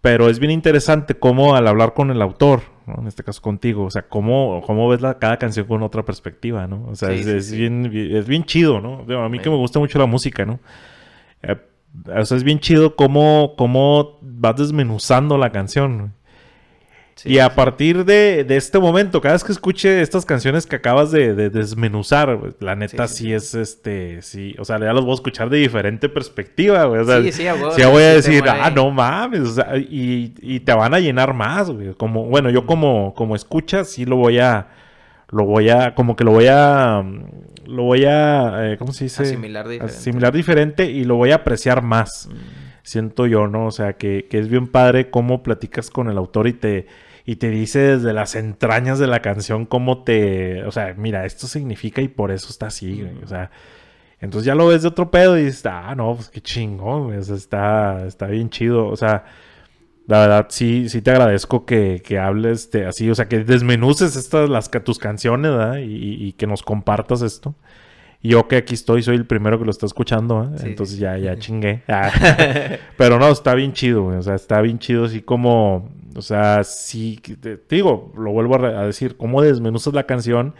Pero es bien interesante cómo al hablar con el autor, en este caso contigo, o sea, cómo, cómo ves la, cada canción con otra perspectiva, ¿no? O sea, es, Bien, es bien chido, ¿no? A mí que me gusta mucho la música, ¿no? Eh, o sea, es bien chido cómo, cómo vas desmenuzando la canción. Y a partir de, este momento, cada vez que escuche estas canciones que acabas de, desmenuzar, la neta sí, es este, sí, o sea, ya los voy a escuchar de diferente perspectiva, güey. O sea, sí, sí, ya voy a decir, ah, no mames, o sea, y, y, te van a llenar más, güey. Como, bueno, yo como, como escucha, sí lo voy a, lo voy a, como que lo voy a, lo voy a, eh, ¿cómo se dice? Asimilar diferente. Asimilar diferente y lo voy a apreciar más. Mm. Siento yo, ¿no? O sea, que, que es bien padre cómo platicas con el autor y te y te dice desde las entrañas de la canción cómo te, o sea, mira, esto significa y por eso está así, o sea, entonces ya lo ves de otro pedo y dices, ah, no, pues qué chingón, o sea, está, está bien chido, o sea, la verdad sí, sí te agradezco que, que hables de así, o sea, que desmenuces estas, las, tus canciones, ¿verdad? Y, y que nos compartas esto. Y yo que aquí estoy, soy el primero que lo está escuchando, ¿eh? entonces ya, ya chingué. [LAUGHS] Ah. [LAUGHS] Pero no, está bien chido, güey. O sea, está bien chido así como, o sea, sí, te, digo, lo vuelvo a, decir, cómo desmenuzas la canción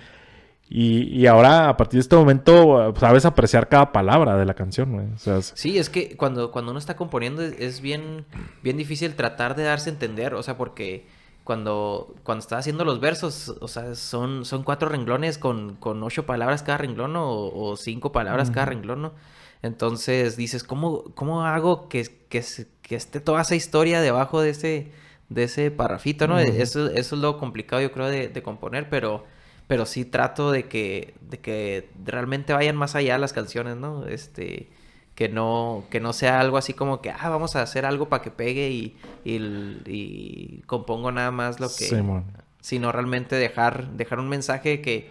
y, y, ahora a partir de este momento sabes apreciar cada palabra de la canción, güey. O sea, Sí, es que cuando, cuando uno está componiendo es, es bien, bien difícil tratar de darse a entender, o sea, porque cuando, cuando estás haciendo los versos, o sea, son, son cuatro renglones con, con ocho palabras cada renglón o, cinco palabras cada renglón, ¿no? Entonces dices, ¿cómo, cómo hago que, que, que, esté toda esa historia debajo de ese, de ese parrafito, ¿no? eso, eso es lo complicado, yo creo, de, de, componer, pero, pero sí trato de que, de que realmente vayan más allá las canciones, ¿no? Este que no, que no sea algo así como que, ah, vamos a hacer algo para que pegue y, y, compongo nada más lo que... sino realmente dejar, dejar un mensaje que,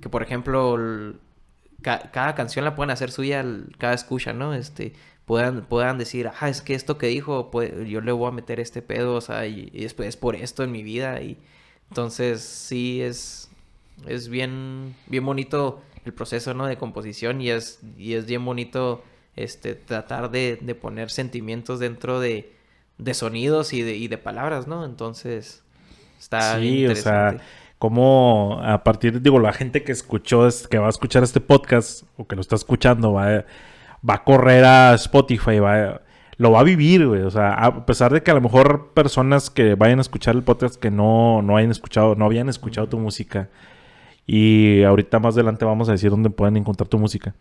que por ejemplo, cada canción la pueden hacer suya cada escucha, ¿no? Este, puedan, puedan decir, ah, es que esto que dijo, pues yo le voy a meter este pedo, o sea, y, después es por esto en mi vida. Y entonces sí es, es bien, bien bonito el proceso, ¿no? De composición y es, y es bien bonito este, tratar de, poner sentimientos dentro de, sonidos y de, y de palabras, ¿no? Entonces, está sí, o sea, como a partir, digo, la gente que escuchó, que va a escuchar este podcast o que lo está escuchando, va, va a correr a Spotify, va, lo va a vivir, güey. O sea, a pesar de que a lo mejor personas que vayan a escuchar el podcast que no, no hayan escuchado, no habían escuchado tu música, y ahorita más adelante vamos a decir dónde pueden encontrar tu música.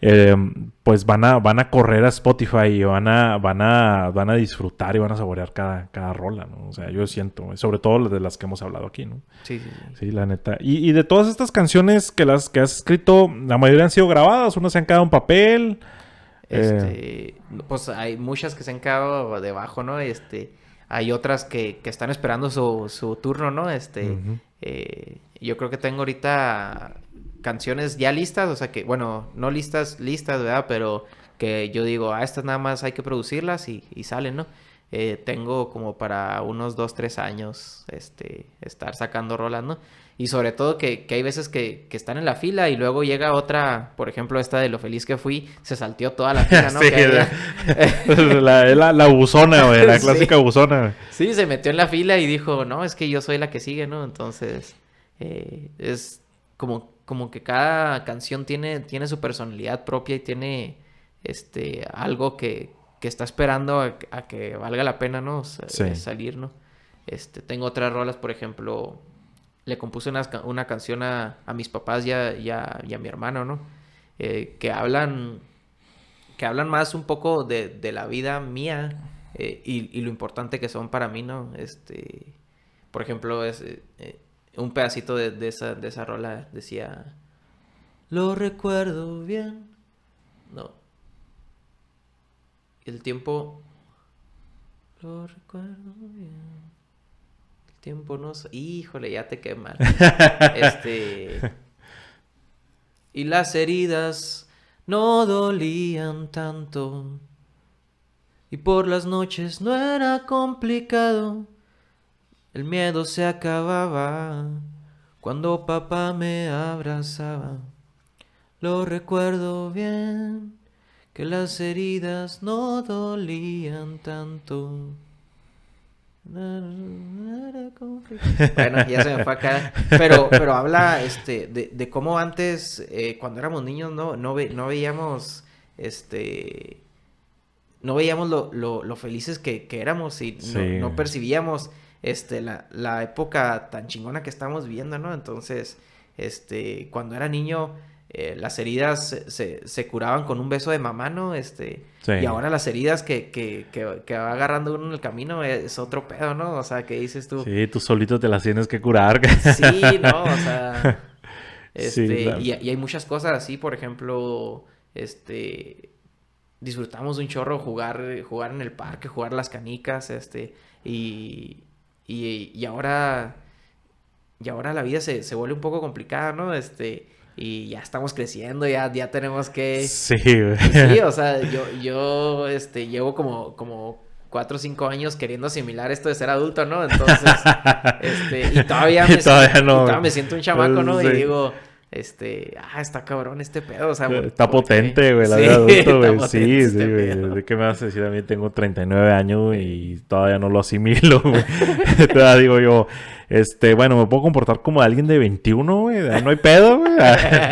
Eh, pues van a, van a correr a Spotify y van a, van a, van a disfrutar y van a saborear cada, cada rola, ¿no? O sea, yo siento, sobre todo de las que hemos hablado aquí, ¿no? Sí, sí, sí. la neta. Y, de todas estas canciones que las que has escrito, la mayoría han sido grabadas, unas se han quedado en papel. Este, pues hay muchas que se han quedado debajo, ¿no? Este, hay otras que, que están esperando su, su turno, ¿no? Este, eh, yo creo que tengo ahorita canciones ya listas, o sea que, bueno, no listas, listas, ¿verdad? Pero que yo digo, ah, estas nada más hay que producirlas y, salen, ¿no? eh, tengo como para unos dos, tres años este, estar sacando rolas, ¿no? Y sobre todo que, hay veces que, están en la fila y luego llega otra, por ejemplo, esta de lo feliz que fui, se salteó toda la fila, [LAUGHS] ¿no? sí, [LAUGHS] la, la, buzona, güey, la clásica buzona. Sí, se metió en la fila y dijo, no, es que yo soy la que sigue, ¿no? Entonces, eh, es como, como que cada canción tiene, tiene su personalidad propia y tiene este algo que, que está esperando a, que valga la pena, ¿no? Salir, ¿no? Este, tengo otras rolas, por ejemplo, le compuse una, una canción a, a, mis papás y a, y mi hermano, ¿no? Eh, que hablan que hablan más un poco de, de la vida mía eh, y, y, lo importante que son para mí, ¿no? Este, por ejemplo, es eh, un pedacito de, esa, de esa rola decía, lo recuerdo bien, no. El tiempo, lo recuerdo bien tiempo no... Híjole, ya te quema. [LAUGHS] este... Y las heridas no dolían tanto. Y por las noches no era complicado. El miedo se acababa cuando papá me abrazaba. Lo recuerdo bien, que las heridas no dolían tanto. Bueno, ya se me fue acá. Pero, pero habla este, de, de cómo antes, eh, cuando éramos niños, no, no, no veíamos este no veíamos lo, lo, felices que, éramos y no, percibíamos este la, la, época tan chingona que estamos viviendo, ¿no? Entonces, este, cuando era niño, eh, las heridas se, curaban con un beso de mamá, ¿no? Este, Y ahora las heridas que, que, que, va agarrando uno en el camino es otro pedo, ¿no? O sea, ¿qué dices tú? Sí, tú solito te las tienes que curar. [LAUGHS] Sí, no, o sea... [LAUGHS] Este, y, hay muchas cosas así, por ejemplo, este... Disfrutamos un chorro jugar, jugar en el parque, jugar las canicas, este... Y, y, y ahora... Y ahora la vida se, se vuelve un poco complicada, ¿no? Este y ya estamos creciendo, ya, ya tenemos que... Sí, güey. Sí, o sea, yo, yo este, llevo como, como cuatro o cinco años queriendo asimilar esto de ser adulto, ¿no? Entonces, [LAUGHS] este, y todavía me, todavía no, todavía me siento un chamaco, ¿no? Y digo, este, ah, está cabrón este pedo, o sea, está potente, güey, la vida adulto, [LAUGHS] güey. Sí, este sí, güey. ¿De qué me vas a decir? A mí tengo 39 años y todavía no lo asimilo, [LAUGHS] güey. Todavía digo yo, este, bueno, me puedo comportar como alguien de 21, güey. No hay pedo, güey.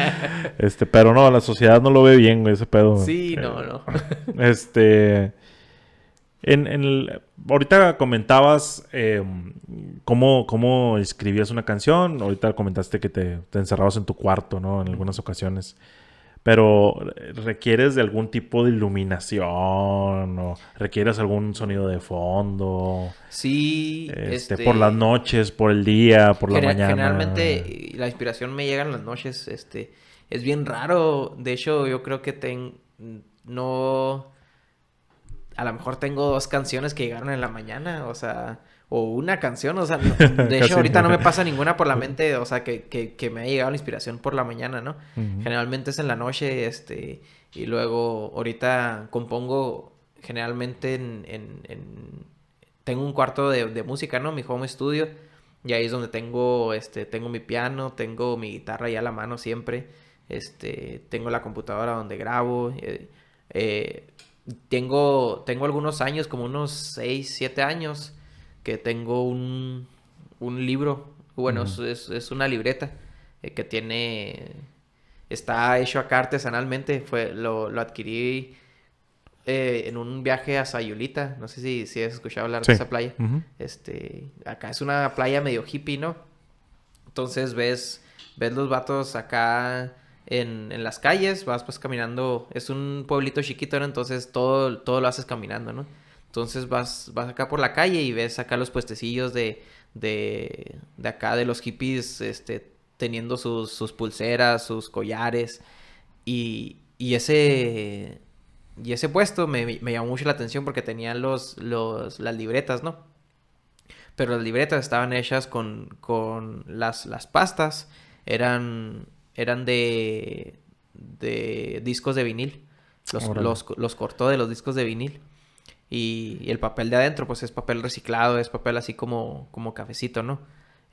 [LAUGHS] este, pero no, la sociedad no lo ve bien, güey, ese pedo. Sí, no, no. Este. En, en el, ahorita comentabas eh, cómo, cómo, escribías una canción. Ahorita comentaste que te, encerrabas en tu cuarto, ¿no? En algunas ocasiones. Pero requieres de algún tipo de iluminación o requieres algún sonido de fondo. Sí. Este, este Por las noches, por el día, por la mañana. Generalmente la inspiración me llega en las noches. Este, es bien raro. De hecho, yo creo que ten, no a lo mejor tengo dos canciones que llegaron en la mañana, o sea, o una canción, o sea, [LAUGHS] de hecho ahorita no me pasa ninguna por la mente, o sea, que, que, me ha llegado la inspiración por la mañana, ¿no? Generalmente es en la noche, este, y luego ahorita compongo generalmente en, en, tengo un cuarto de, de, música, ¿no? Mi home studio, y ahí es donde tengo, este, tengo mi piano, tengo mi guitarra ya a la mano siempre, este, tengo la computadora donde grabo, eh, eh tengo, tengo algunos años, como unos 6, 7 años, que tengo un, un libro, bueno, es, es, una libreta eh, que tiene, está hecho acá artesanalmente, fue, lo, lo adquirí eh, en un viaje a Sayulita, no sé si, si has escuchado hablar de esa playa, este, acá es una playa medio hippie, ¿no? Entonces ves, ves los vatos acá en, en, las calles, vas pues caminando, es un pueblito chiquito, ¿no? Entonces todo, todo lo haces caminando, ¿no? Entonces vas, vas acá por la calle y ves acá los puestecillos de, de, de acá de los hippies, este, teniendo sus, sus pulseras, sus collares y, y ese... Y ese puesto me, llamó mucho la atención porque tenían los, los, las libretas, ¿no? Pero las libretas estaban hechas con, con las, las pastas, eran eran de, de discos de vinil. Los, los, cortó de los discos de vinil. Y, el papel de adentro, pues es papel reciclado, es papel así como, como cafecito, ¿no?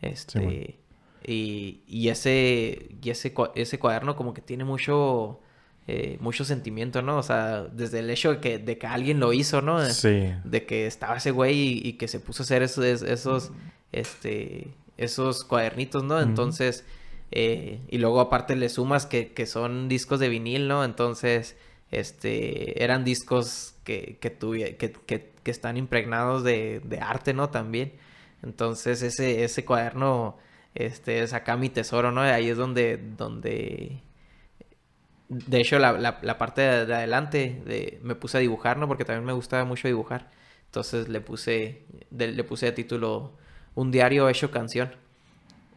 Este, y, y, ese, y ese, ese cuaderno como que tiene mucho, eh, mucho sentimiento, ¿no? O sea, desde el hecho de que, de que alguien lo hizo, ¿no? Sí. De que estaba ese güey y, que se puso a hacer esos, esos, este, esos cuadernitos, ¿no? Entonces, eh, y luego aparte le sumas que, que son discos de vinil, ¿no? Entonces, este, eran discos que, que, que, que, que están impregnados de, de, arte, ¿no? También. Entonces, ese, ese cuaderno, este, es acá mi tesoro, ¿no? Ahí es donde, donde, de hecho, la, la, parte de, adelante de, me puse a dibujar, ¿no? Porque también me gustaba mucho dibujar. Entonces le puse, le puse de título Un diario hecho canción.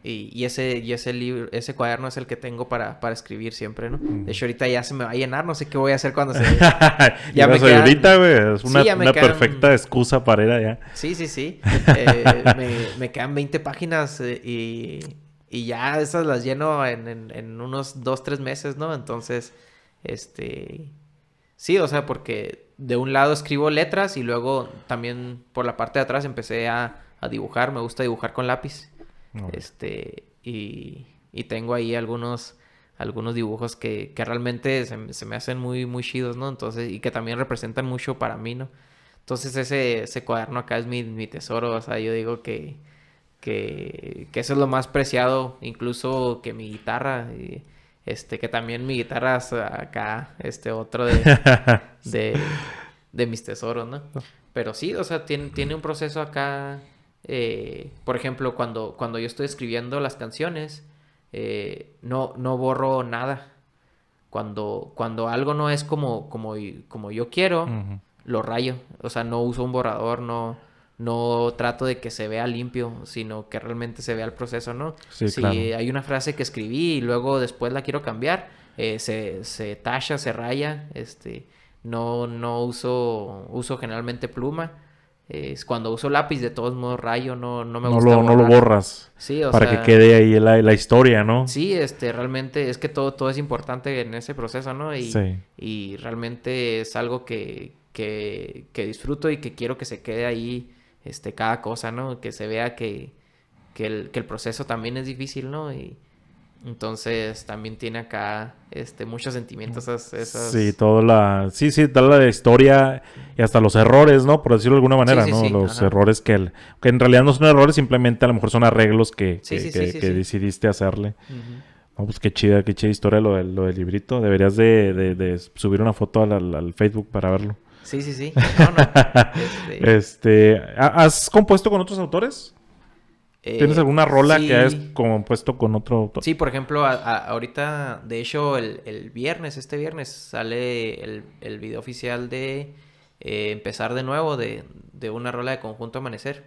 Y, ese, y ese libro, ese cuaderno es el que tengo para, para escribir siempre, ¿no? De hecho, ahorita ya se me va a llenar, no sé qué voy a hacer cuando se... [LAUGHS] ya me quedan... ahorita, güey, es una, una perfecta excusa para ir allá. Sí, sí, sí. [LAUGHS] Eh, me, me, quedan 20 páginas eh, y, y, ya esas las lleno en, en, en unos 2, 3 meses, ¿no? Entonces, este... Sí, o sea, porque de un lado escribo letras y luego también por la parte de atrás empecé a, a dibujar. Me gusta dibujar con lápiz. Este, y, y, tengo ahí algunos, algunos dibujos que, que realmente se, se, me hacen muy, muy chidos, ¿no? Entonces, y que también representan mucho para mí, ¿no? Entonces ese, ese cuaderno acá es mi, mi tesoro, o sea, yo digo que, que, que, eso es lo más preciado, incluso que mi guitarra, y, este, que también mi guitarra es acá, este, otro de, [LAUGHS] de, de mis tesoros, ¿no? Pero sí, o sea, tiene, tiene un proceso acá eh, por ejemplo, cuando, cuando yo estoy escribiendo las canciones, eh, no, no borro nada. Cuando, cuando algo no es como, como, como yo quiero, lo rayo. O sea, no uso un borrador, no, no trato de que se vea limpio, sino que realmente se vea el proceso, ¿no? si hay una frase que escribí y luego después la quiero cambiar, eh, se, se tacha, se raya, este, no, no uso, uso generalmente pluma es cuando uso lápiz, de todos modos rayo, no, no me gusta. Lo, no lo borras. Sí, o Para que quede ahí la, la, historia, ¿no? Sí, este, realmente es que todo, todo es importante en ese proceso, ¿no? Y, sí. y realmente es algo que, que, que, disfruto y que quiero que se quede ahí este, cada cosa, ¿no? Que se vea que, que, el, que el proceso también es difícil, ¿no? Y, entonces también tiene acá este muchos sentimientos esas, Sí, toda la sí, sí, toda la historia y hasta los errores, ¿no? Por decirlo de alguna manera, ¿no? los errores que el, que en realidad no son errores, simplemente a lo mejor son arreglos que, que, decidiste hacerle. pues qué chida, qué chida historia lo del, lo del librito. Deberías de, de, subir una foto al, al, Facebook para verlo. Sí, sí, sí. [LAUGHS] este... este ¿Has compuesto con otros autores? ¿Tienes alguna rola que hayas compuesto con otro autor? Sí, por ejemplo, ahorita, de hecho, el, viernes, este viernes, sale el, el video oficial de eh, Empezar de nuevo, de, una rola de Conjunto Amanecer.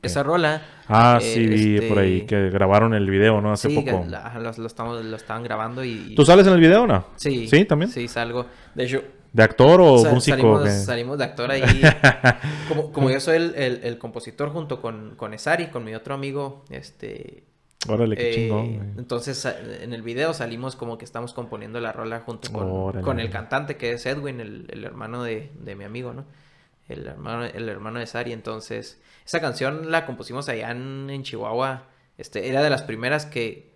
Esa rola. Ah, sí, vi por ahí este, que grabaron el video, ¿no? Hace poco. lo, estamos, lo estaban grabando y. ¿Tú sales en el video o no? Sí. ¿Sí, también? Sí, salgo. De hecho, ¿De actor o, músico? Salimos, de actor ahí. [LAUGHS] como, yo soy el, compositor junto con, con Esari, con mi otro amigo, este... Órale, qué chingón. Eh, entonces, en el video salimos como que estamos componiendo la rola junto con, con el cantante que es Edwin, el, hermano de, mi amigo, ¿no? El hermano, el hermano de Sari. Entonces, esa canción la compusimos allá en, Chihuahua. Este, era de las primeras que,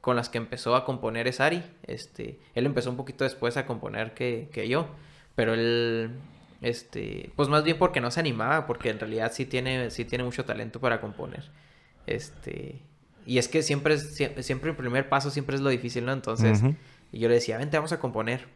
con las que empezó a componer es Ari. Este, él empezó un poquito después a componer que, que, yo, pero él, este, pues más bien porque no se animaba, porque en realidad sí tiene, sí tiene mucho talento para componer. Este, y es que siempre, siempre el primer paso siempre es lo difícil, ¿no? Entonces, yo le decía, vente, vamos a componer.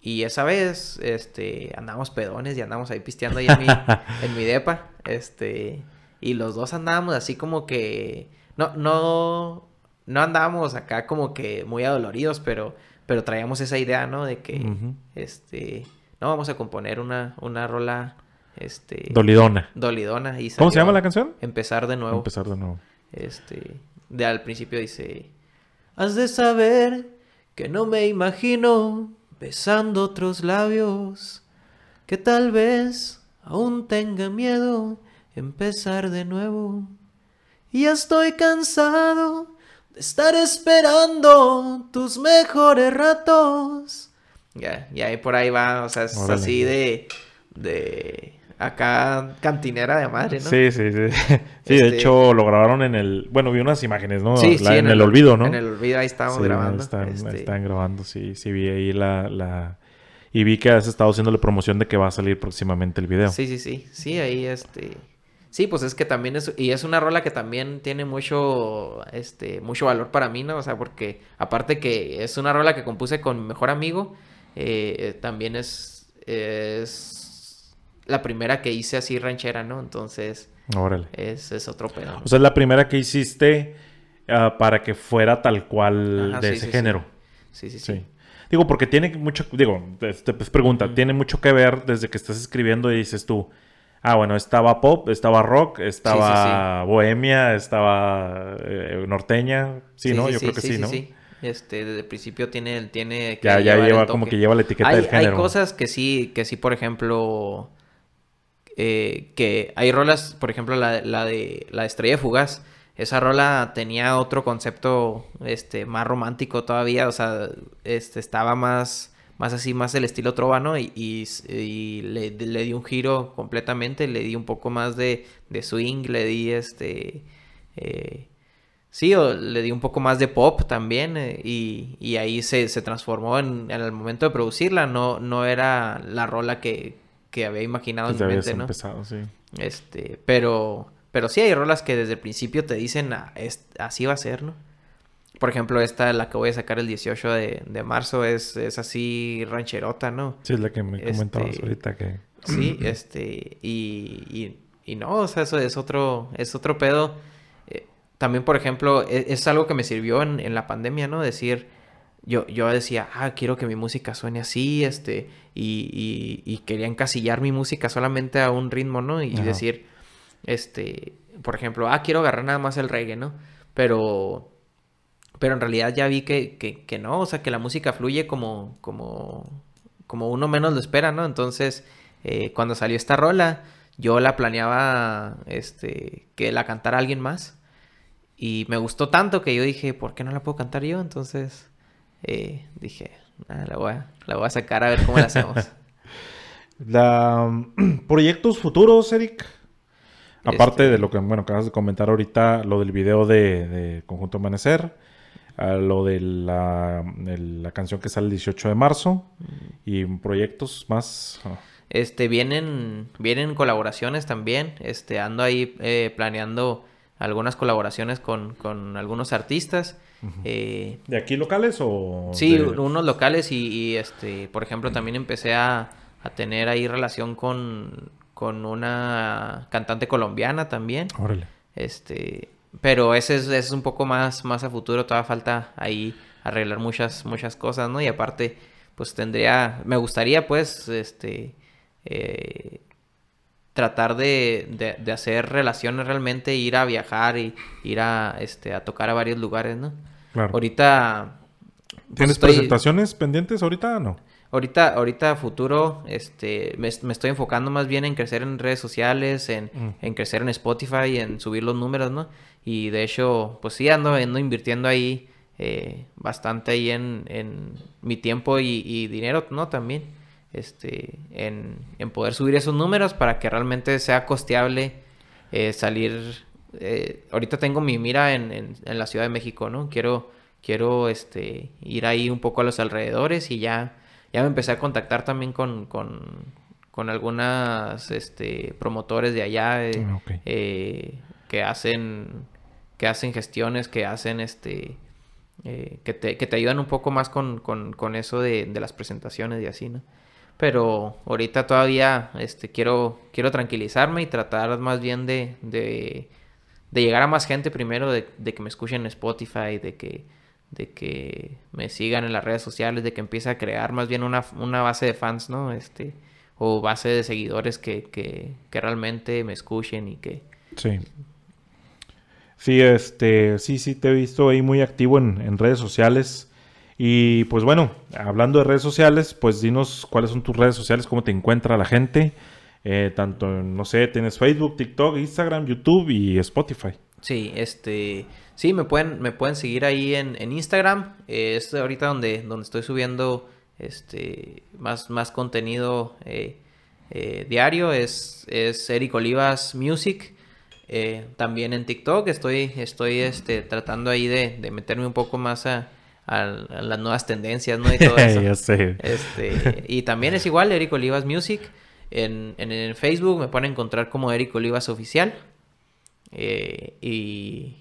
Y esa vez, este, andamos pedones y andamos ahí pisteando ahí en mi, [LAUGHS] en mi depa, este, y los dos andábamos así como que, no, no, no andábamos acá como que muy adoloridos, pero, pero traíamos esa idea, ¿no? De que, este, no, vamos a componer una, una rola, este... Dolidona. Dolidona. Y ¿Cómo se llama la canción? Empezar de nuevo. Empezar de nuevo. Este, de al principio dice, has de saber que no me imagino besando otros labios, que tal vez aún tenga miedo empezar de nuevo. Y ya estoy cansado estar esperando tus mejores ratos. Ya, y ahí por ahí va, o sea, es así de, de acá cantinera de madre, ¿no? Sí, sí, sí. [LAUGHS] Sí, de Este- hecho lo grabaron en el... Bueno, vi unas imágenes, ¿no? Sí, La- sí, en, el, olvido, ¿no? En el olvido, ahí estábamos Sí, grabando. Están, este, están grabando, sí. Sí, vi ahí la, la... Y vi que has estado haciéndole promoción de que va a salir próximamente el video. Sí, sí, sí. Sí, ahí este. Sí, pues es que también es. Y es una rola que también tiene mucho. Este. mucho valor para mí, ¿no? O sea, porque aparte que es una rola que compuse con mi mejor amigo. eh, también es. Es la primera que hice así ranchera, ¿no? Entonces. Órale. Es, es otro pedo. ¿no? O sea, es la primera que hiciste ah, para que fuera tal cual Ajá, de sí, ese sí, género. Sí, sí, sí. Sí. Digo, porque tiene mucho, digo, este, pues pregunta, tiene mucho que ver desde que estás escribiendo y dices tú, ah, bueno, estaba pop, estaba rock, estaba bohemia, estaba eh, norteña, sí, ¿no? Yo creo que sí, ¿no? Este, desde el principio tiene, tiene Ya, ya el lleva como que lleva la etiqueta hay, del género. Hay cosas que sí, que sí, por ejemplo, eh, que hay rolas, por ejemplo, la, la de la de Estrella Fugaz. Esa rola tenía otro concepto, este, más romántico todavía, o sea, este, estaba más, más así, más el estilo trova, ¿no? Y, y, y le, le di un giro completamente, le di un poco más de, de swing, le di este, eh, Sí, o le di un poco más de pop también eh, y, y ahí se, se transformó en, en el momento de producirla, no, no era la rola que, que había imaginado Desde en mi mente, ¿no? empezado, sí. Este, pero, pero sí hay rolas que desde el principio te dicen "Ah, es- así va a ser, ¿no? Por ejemplo, esta, la que voy a sacar el 18 de, de marzo, es, es así rancherota, ¿no? Sí, es la que me comentabas Este, ahorita que... Sí, este, y, y, y no, o sea, eso es otro, es otro pedo. Eh, también, por ejemplo, e- es, algo que me sirvió en, en la pandemia, ¿no? Decir, yo, yo decía, ah, quiero que mi música suene así, este, y, y, y quería encasillar mi música solamente a un ritmo, ¿no? Y Ajá. decir, este, por ejemplo, ah, quiero agarrar nada más el reggae, ¿no? Pero, pero en realidad ya vi que, que, que no, o sea, que la música fluye como, como, como uno menos lo espera, ¿no? Entonces, eh, cuando salió esta rola, yo la planeaba, este, que la cantara alguien más. Y me gustó tanto que yo dije, ¿por qué no la puedo cantar yo? Entonces, eh, dije, "Ah, la, voy a, la voy a sacar a ver cómo la hacemos. [LAUGHS] La, [CLEARS THROAT] proyectos futuros, Eric. Aparte Este- de lo que, bueno, acabas de comentar ahorita, lo del video de, de Conjunto Amanecer, a lo de la, de la canción que sale el 18 de marzo, y proyectos más... ah, Este, vienen, vienen colaboraciones también. Este, ando ahí eh, planeando algunas colaboraciones con, con algunos artistas. Eh, ¿De aquí locales o...? Sí, de- unos locales y, y, este, por ejemplo, también empecé a, a tener ahí relación con, con una cantante colombiana también. Órale. Este, pero ese es, ese es un poco más, más a futuro, todavía falta ahí arreglar muchas, muchas cosas, ¿no? Y aparte, pues tendría, me gustaría pues, este, eh, tratar de, de, de hacer relaciones realmente, ir a viajar y ir a, este, a tocar a varios lugares, ¿no? Claro. Ahorita... pues, ¿Tienes estoy- presentaciones pendientes ahorita? No. Ahorita, ahorita futuro, este, me, me estoy enfocando más bien en crecer en redes sociales, en, Mm. en crecer en Spotify, en subir los números, ¿no? Y de hecho, pues sí, ando, ando invirtiendo ahí eh, bastante ahí en, en mi tiempo y, y dinero, ¿no? También, este, en, en poder subir esos números para que realmente sea costeable eh, salir. eh, ahorita tengo mi mira en, en, la Ciudad de México, ¿no? Quiero, quiero, este, ir ahí un poco a los alrededores y ya, ya me empecé a contactar también con, con, con algunas, este, promotores de allá. Ah, que hacen que hacen gestiones, que hacen este eh, que, te, que te ayudan un poco más con, con, con eso de, de las presentaciones y así, ¿no? Pero ahorita todavía este, quiero, quiero tranquilizarme y tratar más bien de, de, de llegar a más gente primero, de, de que me escuchen en Spotify, de que, de que me sigan en las redes sociales, de que empiece a crear más bien una, una base de fans, ¿no? Este, o base de seguidores que, que, que realmente me escuchen y que, Sí. Sí, este, sí, sí, te he visto ahí muy activo en, en redes sociales. Y pues bueno, hablando de redes sociales, pues dinos cuáles son tus redes sociales, cómo te encuentra la gente. Eh, tanto, no sé, tienes Facebook, TikTok, Instagram, YouTube y Spotify. Sí, este, sí, me pueden, me pueden seguir ahí en, en Instagram. es ahorita donde, donde estoy subiendo este más, más contenido eh, eh, diario es, es Eric Olivas Music. Eh, también en TikTok estoy, estoy este, tratando ahí de, de meterme un poco más a, a, las nuevas tendencias, ¿no? Y todo eso. [LAUGHS] sé. Este, [LAUGHS] y también es igual, Eric Olivas Music. En, en, en Facebook me pueden encontrar como Eric Olivas Oficial. Eh, y,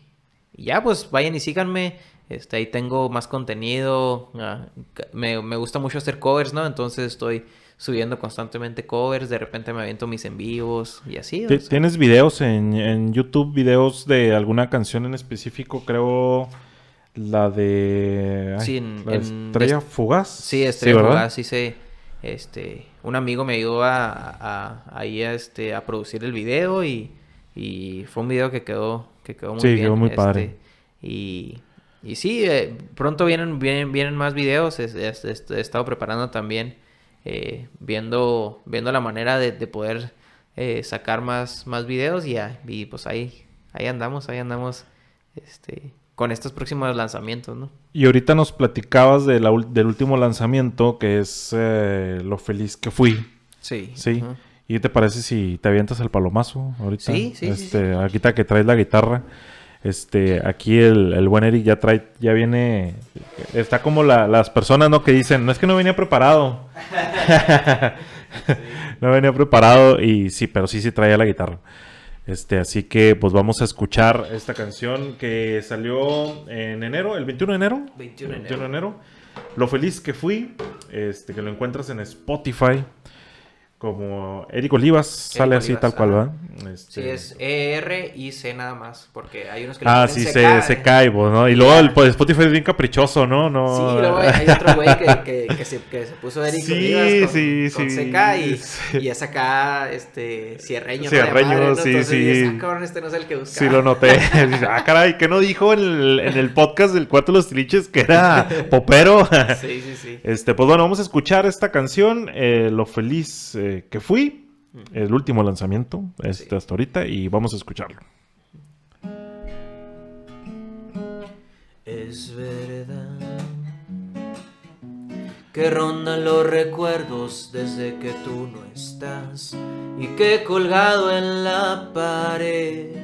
y ya, pues vayan y síganme. Este, ahí tengo más contenido. ah, me, me gusta mucho hacer covers, ¿no? Entonces estoy subiendo constantemente covers. De repente me aviento mis en vivos y así. o Ti- sea. ¿Tienes videos en, en YouTube, videos de alguna canción en específico? Creo la de... ay, Sí, en- la de en- Estrella Fugaz. Sí, Estrella. Fugaz, hice, este, un amigo me ayudó a, a, ahí a, este, a producir el video y, y fue un video que quedó, que quedó muy Sí, bien. quedó muy este, padre. Y, y sí, eh, pronto vienen, vienen, vienen más videos, es- es- es- he estado preparando también, eh, viendo, viendo la manera de, de poder eh, sacar más, más videos y, y pues ahí, ahí andamos, ahí andamos, este, con estos próximos lanzamientos, ¿no? Y ahorita nos platicabas de la ul- del último lanzamiento, que es eh, Lo feliz que fui. Sí. Sí. ¿Y qué te parece si te avientas el palomazo ahorita? Sí, sí, sí, este, Ahorita que traes la guitarra. Este, aquí el, el buen Eric ya trae, ya viene, está como la- las personas, ¿no? Que dicen, no es que no venía preparado. [LAUGHS] no venía preparado y sí, pero sí, sí traía la guitarra. Este, así que pues vamos a escuchar esta canción que salió en enero, el 21 de enero. 21 de 21 de enero. Lo feliz que fui, este, que lo encuentras en Spotify. Como Eric Olivas, sale así tal cual, ajá. ¿va? Sí, Este, es ER y C nada más, porque hay unos que Ah, sí, se, se eh. cae, ¿no? Y luego el pues, Spotify es bien caprichoso, ¿no? no Sí, luego hay otro güey que, que, que se, que se puso Eric Sí, Olivas con, sí, con sí. CK y, Sí. y es acá, este, cierreño. Cierreño, madre, ¿no? sí, Entonces sí. ah, cabrón, este no es el que buscaba. Sí, lo noté. [LAUGHS] Ah, caray, ¿qué no dijo en el, en el podcast del Cuarto de los Tiliches que era popero? [LAUGHS] Sí, sí, sí. Este, pues bueno, vamos a escuchar esta canción, eh, Lo feliz eh, que fui, el último lanzamiento este, Sí. hasta ahorita, y vamos a escucharlo. Es verdad que rondan los recuerdos desde que tú no estás y que colgado en la pared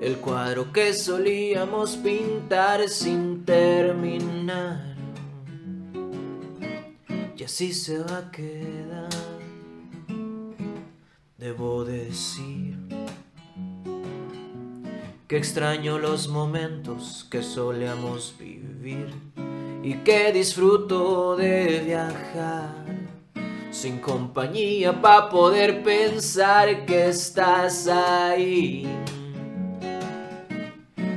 el cuadro que solíamos pintar sin terminar y así se va a quedar. Debo decir que extraño los momentos que solíamos vivir y que disfruto de viajar sin compañía para poder pensar que estás ahí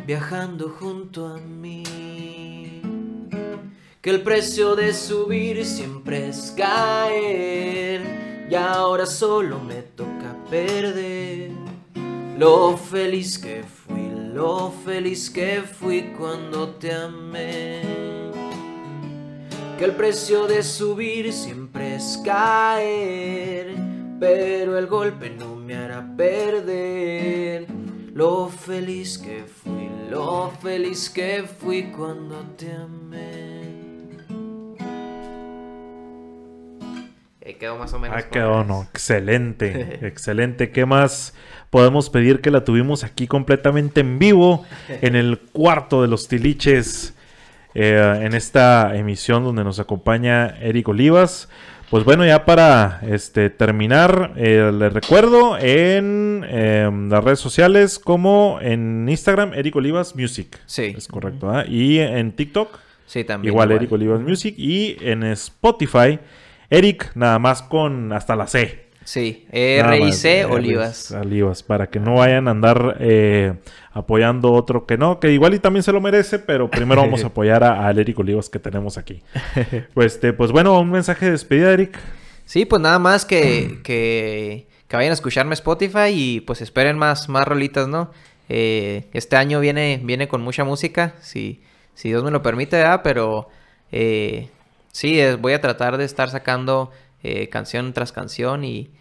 viajando junto a mí. Que el precio de subir siempre es caer y ahora solo me toca perder lo feliz que fui, lo feliz que fui cuando te amé. Que el precio de subir siempre es caer, pero el golpe no me hará perder. Lo feliz que fui, lo feliz que fui cuando te amé. Ahí quedó más o menos. Ah, quedó, no. Excelente, [LAUGHS] excelente. ¿Qué más podemos pedir que la tuvimos aquí completamente en vivo en el cuarto de los tiliches eh, en esta emisión donde nos acompaña Eric Olivas? Pues bueno, ya para este, terminar, eh, les recuerdo en em, las redes sociales como en Instagram, Eric Olivas Music. Sí. Es correcto. Y en TikTok, Sí, también. igual, Eric Olivas Music. Y en Spotify, Eric, nada más con hasta la C. Sí, más, R.I.C. eh, Olivas. Olivas, para que no vayan a andar eh, apoyando otro que no, que igual y también se lo merece, pero primero vamos a [LAUGHS] apoyar a- al Eric Olivas que tenemos aquí. Pues, este, pues bueno, un mensaje de despedida, Eric. Sí, pues nada más que, [CLEARS THROAT] que, que vayan a escucharme Spotify y pues esperen más, más rolitas, ¿no? Eh, este año viene, viene con mucha música, si, si Dios me lo permite, ¿verdad? Pero eh, sí, voy a tratar de estar sacando eh, canción tras canción y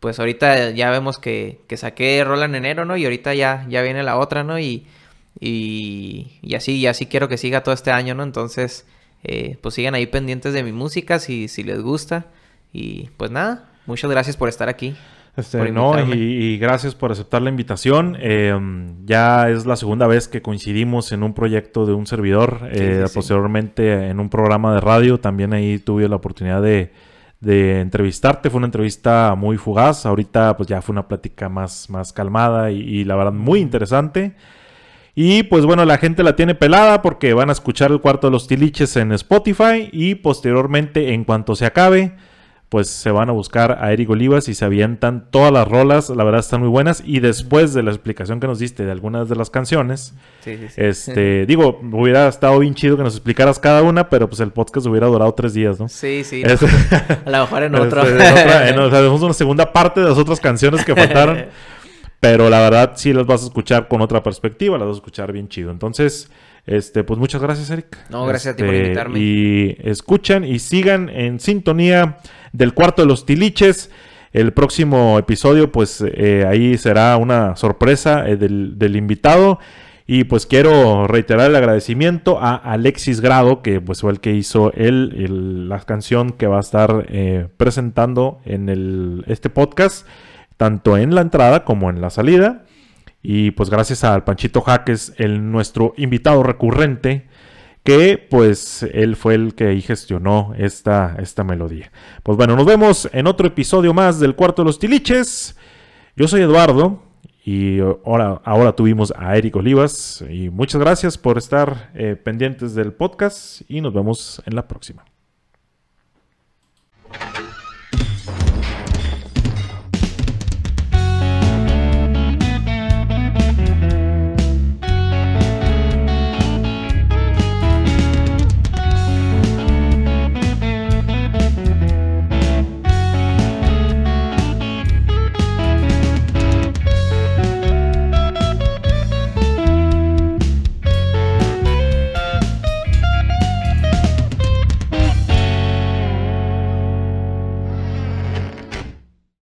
pues ahorita ya vemos que, que saqué rola en enero, ¿no? Y ahorita ya, ya viene la otra, ¿no? Y, y, y así, y así quiero que siga todo este año, ¿no? Entonces, eh, pues sigan ahí pendientes de mi música si, si les gusta. Y pues nada, muchas gracias por estar aquí. Este, no, y, gracias por aceptar la invitación. Em, ya es la segunda vez que coincidimos en un proyecto de un servidor. Eh, posteriormente en un programa de radio. También ahí tuve la oportunidad de, entrevistarte. Fue una entrevista muy fugaz. Ahorita pues ya fue una plática más, más calmada y, la verdad muy interesante. Y pues bueno, la gente la tiene pelada porque van a escuchar el cuarto de los tiliches en Spotify y posteriormente en cuanto se acabe pues se van a buscar a Eric Olivas y se avientan todas las rolas, la verdad están muy buenas. Y después de la explicación que nos diste de algunas de las canciones, este, [LAUGHS] digo, hubiera estado bien chido que nos explicaras cada una, pero pues el podcast hubiera durado tres días, ¿no? Sí, sí. [LAUGHS] a lo mejor en otro. en otra, [LAUGHS] una segunda parte de las otras canciones que faltaron. pero la verdad sí las vas a escuchar con otra perspectiva, las vas a escuchar bien chido. Entonces, este, pues muchas gracias, Eric. No, gracias a ti por este, invitarme. Y escuchan y sigan en sintonía del cuarto de los tiliches. El próximo episodio, pues eh, ahí será una sorpresa eh, del, invitado. Y pues quiero reiterar el agradecimiento a Alexis Grado, que pues fue el que hizo el, la canción que va a estar eh, presentando en el, este podcast, tanto en la entrada como en la salida. Y pues gracias al Panchito Jaques, el, nuestro invitado recurrente, que pues él fue el que ahí gestionó esta, esta melodía. Pues bueno, nos vemos en otro episodio más del Cuarto de los Tiliches. Yo soy Eduardo y eh, ahora, ahora tuvimos a Eric Olivas y muchas gracias por estar eh, pendientes del podcast y nos vemos en la próxima.